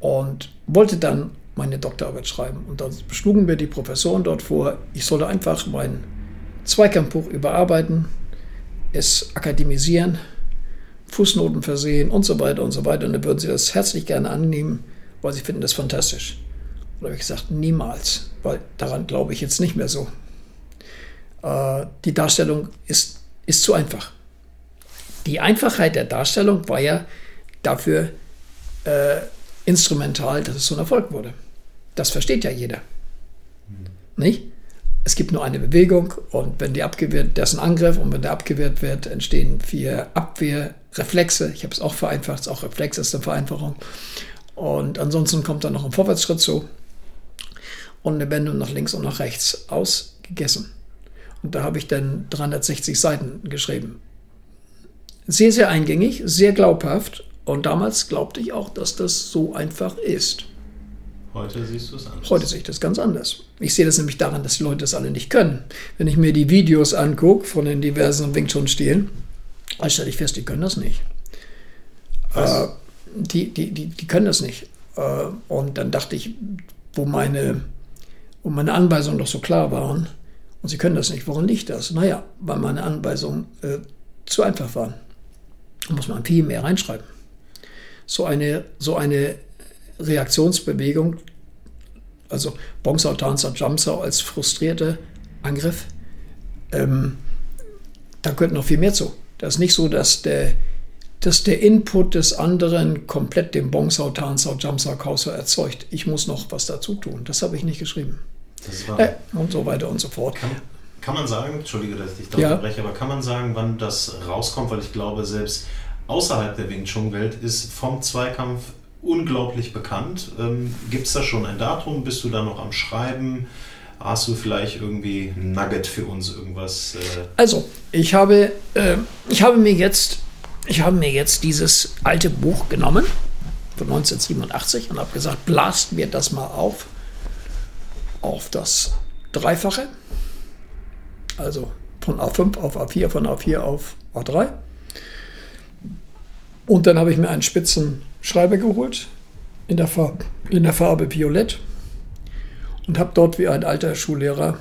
Und wollte dann meine Doktorarbeit schreiben. Und dann schlugen mir die Professoren dort vor, ich solle einfach mein Zweikampfbuch überarbeiten, es akademisieren, Fußnoten versehen und so weiter und so weiter. Und dann würden sie das herzlich gerne annehmen, weil sie finden das fantastisch. Und da habe ich gesagt, niemals, weil daran glaube ich jetzt nicht mehr so. Äh, die Darstellung ist, ist zu einfach. Die Einfachheit der Darstellung war ja dafür äh, instrumental, dass es so ein Erfolg wurde. Das versteht ja jeder. Nicht? Es gibt nur eine Bewegung und wenn die abgewehrt, das ist ein Angriff und wenn der abgewehrt wird, entstehen vier Abwehrreflexe. Ich habe es auch vereinfacht, auch Reflex ist eine Vereinfachung. Und ansonsten kommt dann noch ein Vorwärtsschritt zu und eine Wendung nach links und nach rechts ausgegessen. Und da habe ich dann 360 Seiten geschrieben. Sehr, sehr eingängig, sehr glaubhaft. Und damals glaubte ich auch, dass das so einfach ist. Heute siehst du es anders. Heute sehe ich das ganz anders. Ich sehe das nämlich daran, dass die Leute das alle nicht können. Wenn ich mir die Videos angucke von den diversen Wing Chun Dann stelle ich fest, die können das nicht. Äh, die, die, die, die können das nicht. Äh, und dann dachte ich, wo meine, wo meine Anweisungen doch so klar waren, und sie können das nicht, woran liegt das? Naja, weil meine Anweisungen äh, zu einfach waren. Da muss man viel mehr reinschreiben. So eine, so eine Reaktionsbewegung, also Bongsau, Tanzer, Jamsau als frustrierter Angriff, ähm, da gehört noch viel mehr zu. Das ist nicht so, dass der, dass der Input des anderen komplett den Bongsau, Tanzau, Jamsau, Kausau erzeugt. Ich muss noch was dazu tun. Das habe ich nicht geschrieben. Äh, und so weiter und so fort. kann, kann man sagen, entschuldige, dass ich dich da Ja. unterbreche, aber kann man sagen, wann das rauskommt? Weil ich glaube, selbst außerhalb der Wing Chun-Welt ist vom Zweikampf unglaublich bekannt. Ähm, Gibt es da schon ein Datum? Bist du da noch am Schreiben? Hast du vielleicht irgendwie ein Nugget für uns, irgendwas? Äh, Also, ich habe, äh, ich habe mir jetzt, ich habe mir jetzt dieses alte Buch genommen von 1987 und habe gesagt, blast mir das mal auf auf das Dreifache, also von A5 auf A4, von A4 auf A3. Und dann habe ich mir einen spitzen Schreiber geholt in der Farbe, in der Farbe Violett und habe dort wie ein alter Schullehrer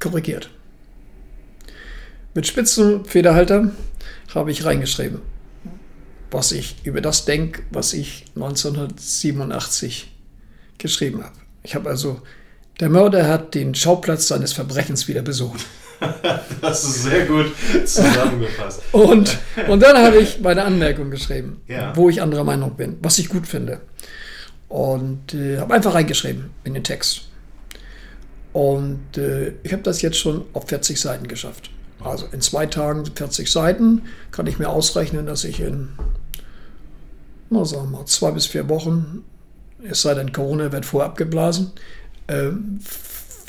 korrigiert. Mit spitzen Federhalter habe ich reingeschrieben, was ich über das denke, was ich 1987 geschrieben habe. Ich habe also, der Mörder hat den Schauplatz seines Verbrechens wieder besucht. das ist sehr gut zusammengefasst. Und, und dann habe ich meine Anmerkung geschrieben, Ja. wo ich anderer Meinung bin, was ich gut finde. Und äh, habe einfach reingeschrieben in den Text. Und äh, ich habe das jetzt schon auf 40 Seiten geschafft. Also in zwei Tagen 40 Seiten kann ich mir ausrechnen, dass ich in, na sagen wir mal, zwei bis vier Wochen, es sei denn Corona wird vorab geblasen, äh,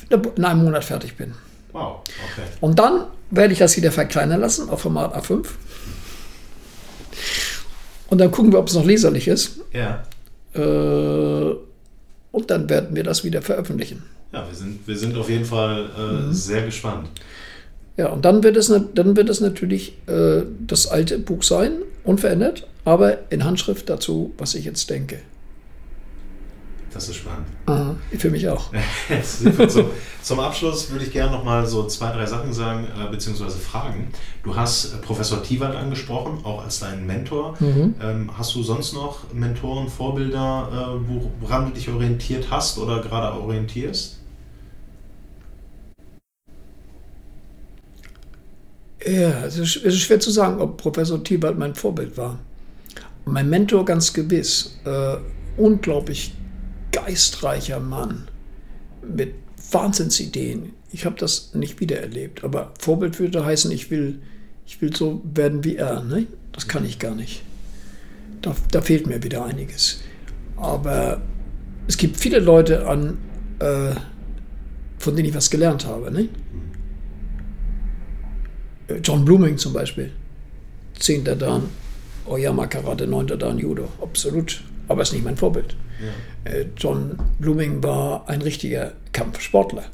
in einem Monat fertig bin. Wow, okay. Und dann werde ich das wieder verkleinern lassen auf Format A5. Und dann gucken wir, ob es noch leserlich ist. Ja. Äh, und dann werden wir das wieder veröffentlichen. Ja, wir sind, wir sind auf jeden Fall äh, sehr gespannt. Ja, und dann wird es, dann wird es natürlich äh, das alte Buch sein, unverändert, aber in Handschrift dazu, was ich jetzt denke. Das ist spannend. Aha, für mich auch. Super. zum, Abschluss würde ich gerne noch mal so zwei, drei Sachen sagen, äh, beziehungsweise fragen. Du hast äh, Professor Tiwald angesprochen, auch als deinen Mentor. Ähm, hast du sonst noch Mentoren, Vorbilder, äh, wo- woran du dich orientiert hast oder gerade orientierst? Ja, es ist, es ist schwer zu sagen, ob Professor Thiebald mein Vorbild war. Mein Mentor ganz gewiss. Äh, unglaublich geistreicher Mann mit Wahnsinnsideen. Ich habe das nicht wiedererlebt, aber Vorbild würde heißen, ich will, ich will so werden wie er. Ne? Das kann ich gar nicht. Da, da fehlt mir wieder einiges. Aber es gibt viele Leute an, äh, von denen ich was gelernt habe. Ne? John Blooming zum Beispiel. Zehnter Dan Oyama Karate, neunter Dan Judo. Absolut. Aber ist nicht mein Vorbild. Äh, John Blooming war ein richtiger Kampfsportler.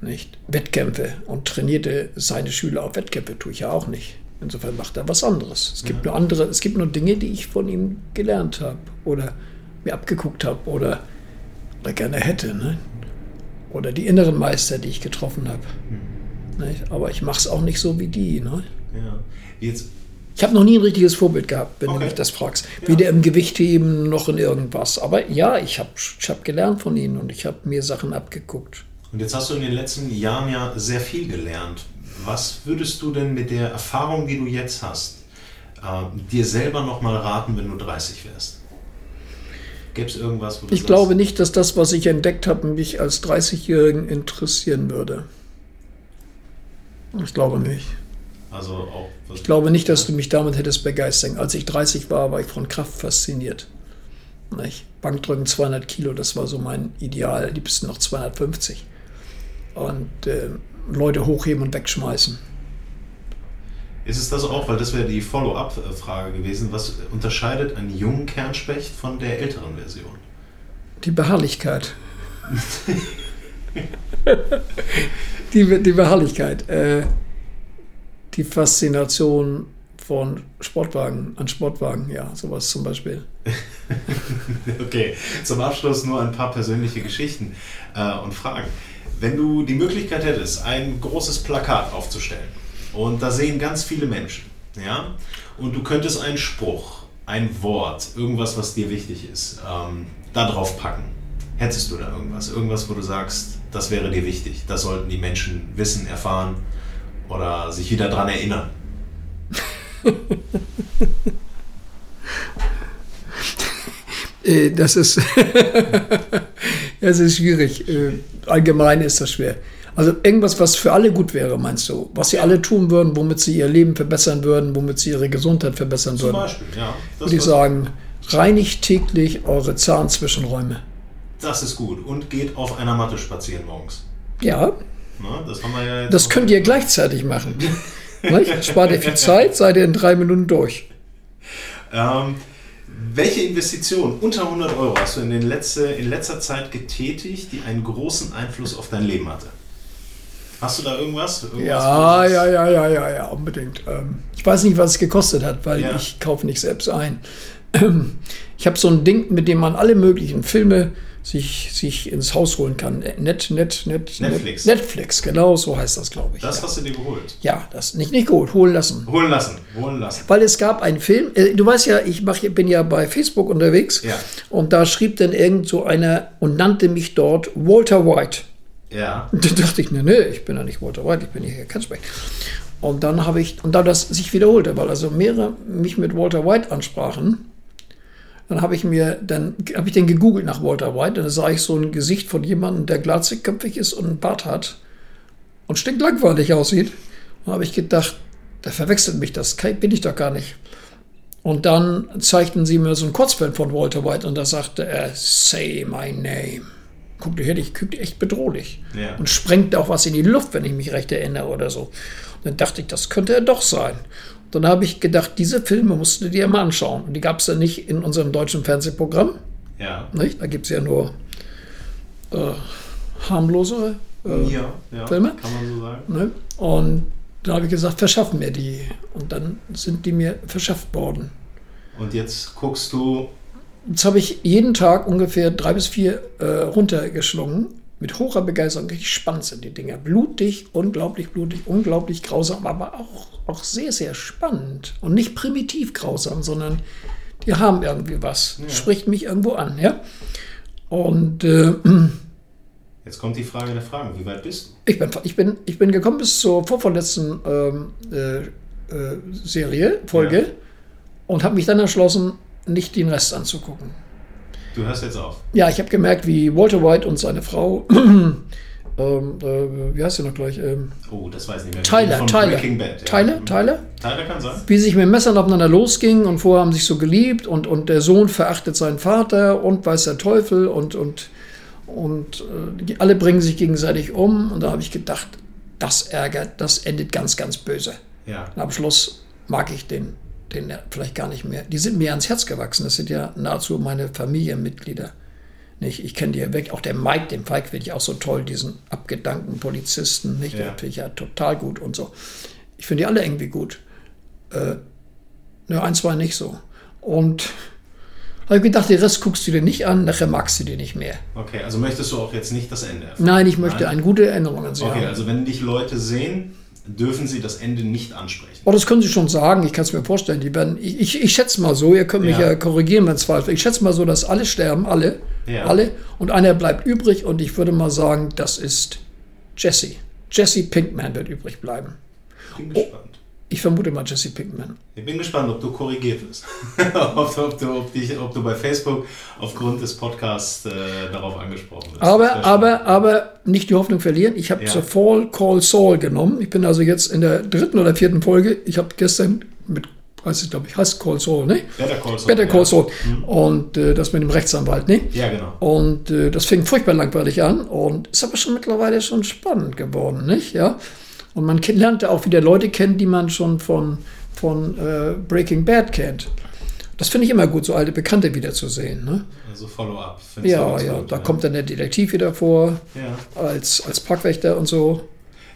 Nicht? Wettkämpfe und trainierte seine Schüler auf Wettkämpfe, tue ich ja auch nicht. Insofern macht er was anderes. Es gibt nur andere, es gibt nur Dinge, die ich von ihm gelernt habe oder mir abgeguckt habe oder, oder gerne hätte. Ne? Oder die inneren Meister, die ich getroffen habe. Nicht? Aber ich mache es auch nicht so wie die. Ne? Ja. Jetzt, Ich habe noch nie ein richtiges Vorbild gehabt, wenn Okay. du mich das fragst. Ja. Weder im Gewichtheben noch in irgendwas. Aber ja, ich habe ich hab gelernt von ihnen und ich habe mir Sachen abgeguckt. und jetzt hast du in den letzten Jahren ja sehr viel gelernt. Was würdest du denn mit der Erfahrung, die du jetzt hast, äh, dir selber noch mal raten, wenn du 30 wärst? Gäbe es irgendwas, wo du Ich sagst, glaube nicht, dass das, was ich entdeckt habe, mich als 30-Jährigen interessieren würde. Ich glaube nicht. Also auch, Ich glaube nicht, dass du mich damit hättest begeistern. Als ich 30 war, war ich von Kraft fasziniert. Nicht? Bankdrücken 200 Kilo, das war so mein Ideal. Liebsten noch 250. Und äh, Leute hochheben und wegschmeißen. Ist es das auch, weil das wäre die Follow-up-Frage gewesen, was unterscheidet einen jungen Kernspecht von der älteren Version? Die Beharrlichkeit. die, die Beharrlichkeit. Äh, die Faszination von Sportwagen, an Sportwagen, ja, sowas zum Beispiel. Okay, zum Abschluss nur ein paar persönliche Geschichten äh, und Fragen. Wenn du die Möglichkeit hättest, ein großes Plakat aufzustellen und da sehen ganz viele Menschen, ja, und du könntest einen Spruch, ein Wort, irgendwas, was dir wichtig ist, ähm, da drauf packen. Hättest du da irgendwas? Irgendwas, wo du sagst, das wäre dir wichtig, das sollten die Menschen wissen, erfahren oder sich wieder dran erinnern? Äh, das ist, das ist schwierig. Äh, allgemein ist das schwer. Also irgendwas, was für alle gut wäre, meinst du? Was sie alle tun würden, womit sie ihr Leben verbessern würden, womit sie ihre Gesundheit verbessern Zum würden. Beispiel, ja. Das, Würde ich sagen, reinigt täglich eure Zahnzwischenräume. Das ist gut. Und geht auf einer Matte spazieren morgens. Ja, Ne, das haben wir ja jetzt das könnt ihr gleichzeitig machen. Spart ihr viel Zeit, seid ihr in drei Minuten durch. Ähm, welche Investition unter 100 Euro hast du in, den letzte, in letzter Zeit getätigt, die einen großen Einfluss auf dein Leben hatte? Hast du da irgendwas? irgendwas Ja, ja, ja, ja, ja, ja, unbedingt. Ähm, ich weiß nicht, was es gekostet hat, weil Ja. ich kaufe nicht selbst ein. Ich habe so ein Ding, mit dem man alle möglichen Filme sich, sich ins Haus holen kann. Net, net, net, Netflix. Net, Netflix, genau so heißt das, glaube ich. Das ja. hast du dir geholt. ja, das nicht, nicht gut, holen lassen. Holen lassen, holen lassen. Weil es gab einen Film, äh, du weißt ja, ich mach, bin ja bei Facebook unterwegs Ja. und da schrieb dann irgend so einer und nannte mich dort Walter White. Ja. Und dann dachte ich, nee, nee, ich bin ja nicht Walter White, ich bin hier Katzbeck. Und dann habe ich, und da das sich wiederholte, weil also mehrere mich mit Walter White ansprachen, dann habe ich mir, dann habe ich den gegoogelt nach Walter White, und dann sah ich so ein Gesicht von jemandem, der glatzigköpfig ist und einen Bart hat und stinklangweilig aussieht. Und habe ich gedacht, der verwechselt mich, das bin ich doch gar nicht. Und dann zeigten sie mir so einen Kurzfilm von Walter White und da sagte er, say my name. guckte her, ich guckte echt bedrohlich. Ja. Und sprengte auch was in die Luft, wenn ich mich recht erinnere oder so. Und dann dachte ich, das könnte er doch sein. Dann habe ich gedacht, diese Filme musst du dir mal anschauen. Und die gab es ja nicht in unserem deutschen Fernsehprogramm. Ja. Nicht? Da gibt es ja nur äh, harmlosere äh, Ja, ja. Filme? Kann man so sagen. Ne? Und dann habe ich gesagt, verschaffen mir die. Und dann sind die mir verschafft worden. Und jetzt guckst du. Jetzt habe ich jeden Tag ungefähr drei bis vier äh, runtergeschlungen. Mit hoher Begeisterung. Richtig spannend sind die Dinger. Blutig, unglaublich blutig, unglaublich grausam, aber auch, auch sehr, sehr spannend. Und nicht primitiv grausam, sondern die haben irgendwie was. Spricht mich irgendwo an, ja. Und äh, Jetzt kommt die Frage der Fragen. Wie weit bist du? Ich bin, ich bin, ich bin gekommen bis zur vorvorletzten ähm, äh, äh, Serie, Folge, Ja. und habe mich dann entschlossen, nicht den Rest anzugucken. Du hörst jetzt auf. Ja, ich habe gemerkt, wie Walter White und seine Frau, ähm, äh, wie heißt sie noch gleich? Ähm, Oh, das weiß ich nicht mehr. Tyler, Von Tyler. Breaking Bad. Ja. Tyler, Tyler? Tyler kann sein. Wie sich mit Messern aufeinander losgingen und vorher haben sich so geliebt und, und der Sohn verachtet seinen Vater und weiß der Teufel und, und, und äh, alle bringen sich gegenseitig um. Und da habe ich gedacht, das ärgert, das endet ganz, ganz böse. Ja. Und am Schluss mag ich den, den vielleicht gar nicht mehr. Die sind mir ans Herz gewachsen. Das sind ja nahezu meine Familienmitglieder. Nicht? Ich kenne die ja weg. Auch der Mike, den Mike finde ich auch so toll, diesen abgedankten Polizisten. Nicht? Ja. Den finde ich ja total gut und so. Ich finde die alle irgendwie gut. Äh, ne, ein, zwei nicht so. Und habe ich gedacht, den Rest guckst du dir nicht an, nachher magst du dir nicht mehr. Okay, also möchtest du auch jetzt nicht das Ende erfahren? Nein, ich möchte Nein? eine gute Erinnerung an sie Okay, haben. also wenn dich Leute sehen, dürfen sie das Ende nicht ansprechen. Oh, das können Sie schon sagen, ich kann es mir vorstellen. Die werden, ich, ich, ich schätze mal so, ihr könnt mich Ja. ja, korrigieren, wenn es falsch ist. Ich schätze mal so, dass alle sterben, alle, Ja. alle, und einer bleibt übrig und ich würde mal sagen, das ist Jesse. Jesse Pinkman wird übrig bleiben. Bin gespannt. Ich vermute mal Jesse Pinkman. Ich bin gespannt, ob du korrigiert wirst. ob, du- ob, du, ob, dich, ob du bei Facebook aufgrund des Podcasts äh, darauf angesprochen wirst. Aber, aber, aber nicht die Hoffnung verlieren. Ich habe Ja. zur Fall Call Saul genommen. Ich bin also jetzt in der dritten oder vierten Folge. Ich habe gestern mit, weiß ich glaube ich, heißt Call Saul, ne? Better Call Saul. Better Call ja. Saul. Und äh, das mit dem Rechtsanwalt, ne? Ja, genau. Und äh, das fing furchtbar langweilig an und ist aber schon mittlerweile schon spannend geworden, nicht? Ja. Und man lernte auch wieder Leute kennen, die man schon von, von äh, Breaking Bad kennt. Das finde ich immer gut, so alte Bekannte wiederzusehen. Ne? Also Follow-up. Ja, ja, gut, da kommt dann der Detektiv wieder vor, Ja. als, als Parkwächter und so.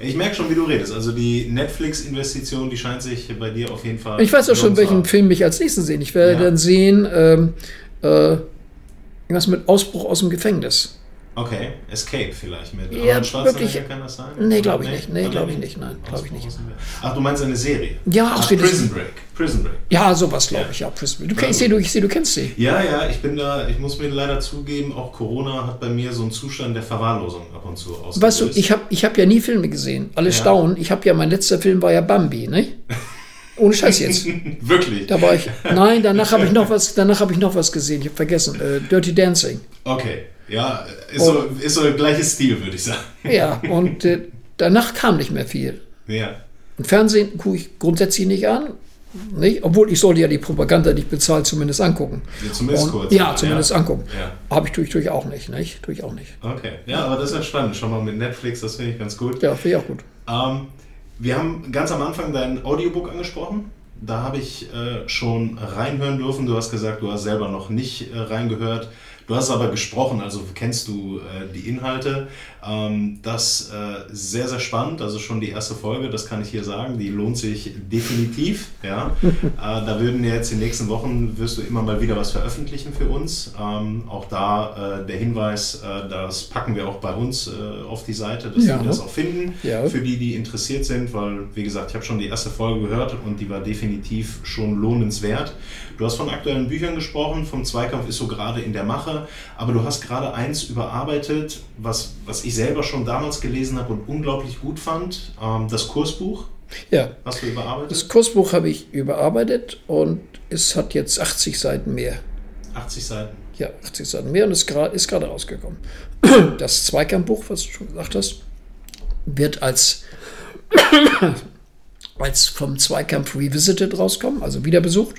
Ich merke schon, wie du redest. Also die Netflix-Investition, die scheint sich bei dir auf jeden Fall. Ich weiß auch schon, welchen haben. Film ich als nächsten sehen. Ich werde Ja. dann sehen, ähm, äh, irgendwas mit Ausbruch aus dem Gefängnis. Okay, Escape vielleicht mit Ja, Schwarzenegger, wirklich- kann das sein? Nee, glaube ich nicht. Nee, glaube ich nicht. Nein, glaube ich nicht. Ach, du meinst eine Serie? Ja, Ach, Prison Break. Prison Break. Ja, sowas glaube ich, ja. Prison- Du, kennst, ich sehe, du, ich sehe, du kennst sie. Ja, ja, ich bin da, ich muss mir leider zugeben, auch Corona hat bei mir so einen Zustand der Verwahrlosung ab und zu ausgelöst. Weißt du, ich habe ich hab ja nie Filme gesehen. Alle Ja. staunen. Ich habe ja, mein letzter Film war ja Bambi, ne? Ohne Scheiß jetzt. Wirklich? Da war ich. Nein, danach habe ich noch was, danach habe ich noch was gesehen. Ich habe vergessen. Äh, Dirty Dancing. Okay, ja, ist, so, ist so der gleiche Stil, würde ich sagen. Ja, und äh, danach kam nicht mehr viel. Ja. Und Fernsehen gucke ich grundsätzlich nicht an. Nicht? Obwohl ich sollte ja die Propaganda nicht bezahlt zumindest angucken. Ja, zumindest Und, kurz. Ja, zumindest ja. angucken. Ja. Habe ich tue ich, tue ich auch nicht, nicht? Tue ich auch nicht. Okay, ja, aber das ist ja spannend. Schau mal mit Netflix, das finde ich ganz gut. Ja, finde ich auch gut. Ähm, wir haben ganz am Anfang dein Audiobook angesprochen. Da habe ich äh, schon reinhören dürfen. Du hast gesagt, du hast selber noch nicht äh, reingehört. Du hast aber gesprochen, also kennst du äh, die Inhalte. Ähm, das äh, sehr, sehr spannend. Also schon die erste Folge, das kann ich hier sagen, die lohnt sich definitiv. Ja. äh, da würden jetzt in den nächsten Wochen, wirst du immer mal wieder was veröffentlichen für uns. Ähm, auch da äh, der Hinweis, äh, das packen wir auch bei uns äh, auf die Seite, dass Ja. wir das auch finden Ja. für die, die interessiert sind, weil, wie gesagt, ich habe schon die erste Folge gehört und die war definitiv schon lohnenswert. Du hast von aktuellen Büchern gesprochen, vom Zweikampf ist so gerade in der Mache, aber du hast gerade eins überarbeitet, was, was ich selber schon damals gelesen habe und unglaublich gut fand, ähm, das Kursbuch Ja. hast du überarbeitet. Das Kursbuch habe ich überarbeitet und es hat jetzt 80 Seiten mehr. 80 Seiten. Ja, 80 Seiten mehr und ist gerade ist gerade rausgekommen. Das Zweikampfbuch, was du schon gesagt hast, wird als, als vom Zweikampf Revisited rauskommen, also wieder besucht.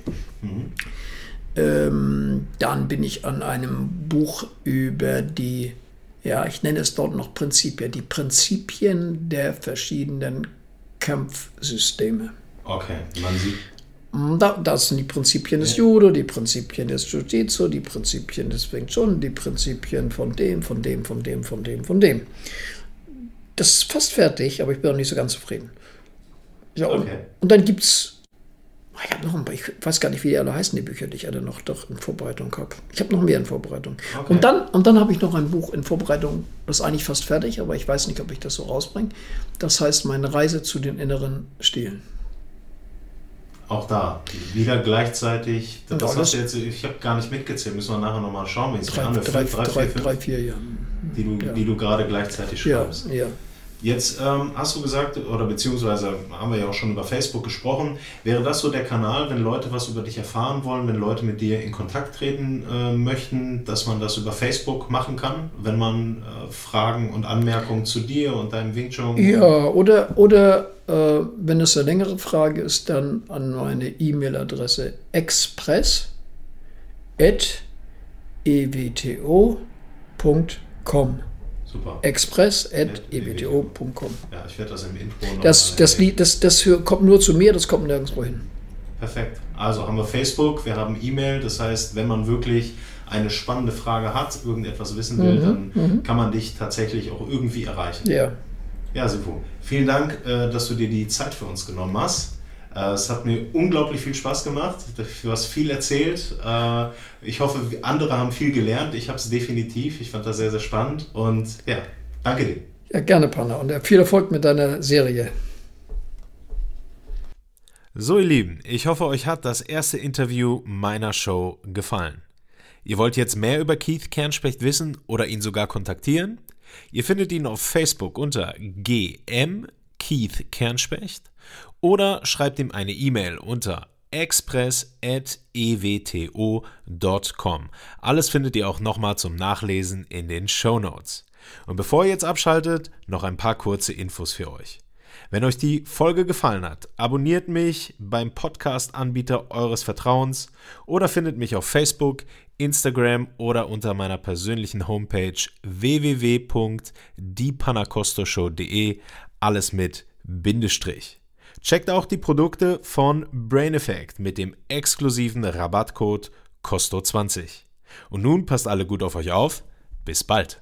Ähm, dann bin ich an einem Buch über die Ja, ich nenne es dort noch Prinzipien. Die Prinzipien der verschiedenen Kampfsysteme. Okay, man sieht. Da, das sind die Prinzipien des Judo, die Prinzipien des Jiu-Jitsu, die Prinzipien des Wing Chun, die Prinzipien von dem, von dem, von dem, von dem, von dem. Das ist fast fertig, aber ich bin noch nicht so ganz zufrieden. Ja, und, Okay. und dann gibt es. Ich habe noch ein paar, ich weiß gar nicht, wie die alle heißen, die Bücher, die ich alle noch doch in Vorbereitung habe. Ich habe noch mehr in Vorbereitung. Okay. Und dann, und dann habe ich noch ein Buch in Vorbereitung, das ist eigentlich fast fertig, aber ich weiß nicht, ob ich das so rausbringe. Das heißt Meine Reise zu den inneren Stilen. Auch da, wieder gleichzeitig. Das Ja, hast du jetzt, ich habe gar nicht mitgezählt, müssen wir nachher nochmal schauen, wie es Drei, drei, drei, drei, vier, drei, vier, ja. die du, ja. die du gerade gleichzeitig Ja, schreibst. ja. Jetzt ähm, hast du gesagt, oder beziehungsweise haben wir ja auch schon über Facebook gesprochen, wäre das so der Kanal, wenn Leute was über dich erfahren wollen, wenn Leute mit dir in Kontakt treten äh, möchten, dass man das über Facebook machen kann, wenn man äh, Fragen und Anmerkungen zu dir und deinem Wing Chun Ja, oder, oder äh, wenn es eine längere Frage ist, dann an meine E-Mail-Adresse express e ewto.com. Super. Express ewto.com. Ja, ich werde das im Intro noch Das, das. Lied- das, das kommt nur zu mir, das kommt nirgendwo hin. Perfekt. Also haben wir Facebook, wir haben E-Mail, das heißt, wenn man wirklich eine spannende Frage hat, irgendetwas wissen will, dann kann man dich tatsächlich auch irgendwie erreichen. Ja, Ja, Sifu. Vielen Dank, äh, dass du dir die Zeit für uns genommen hast. Äh, Es hat mir unglaublich viel Spaß gemacht. Du hast viel erzählt. Äh, Ich hoffe, andere haben viel gelernt. Ich habe es definitiv. Ich fand das sehr, sehr spannend. Und ja, danke dir. ja gerne, Panna. Und äh, viel Erfolg mit deiner Serie. So, ihr Lieben, ich hoffe, euch hat das erste Interview meiner Show gefallen. Ihr wollt jetzt mehr über Keith Kernspecht wissen oder ihn sogar kontaktieren? Ihr findet ihn auf Facebook unter gm Keith Kernspecht oder schreibt ihm eine E-Mail unter express.ewto.com. Alles findet ihr auch nochmal zum Nachlesen in den Show Notes. Und bevor ihr jetzt abschaltet, noch ein paar kurze Infos für euch. Wenn euch die Folge gefallen hat, abonniert mich beim Podcast-Anbieter eures Vertrauens oder findet mich auf Facebook, Instagram oder unter meiner persönlichen Homepage www.diepanacostoshow.de, alles mit Bindestrich. Checkt auch die Produkte von Brain Effect mit dem exklusiven Rabattcode COSTO20. Und nun passt alle gut auf euch auf. Bis bald.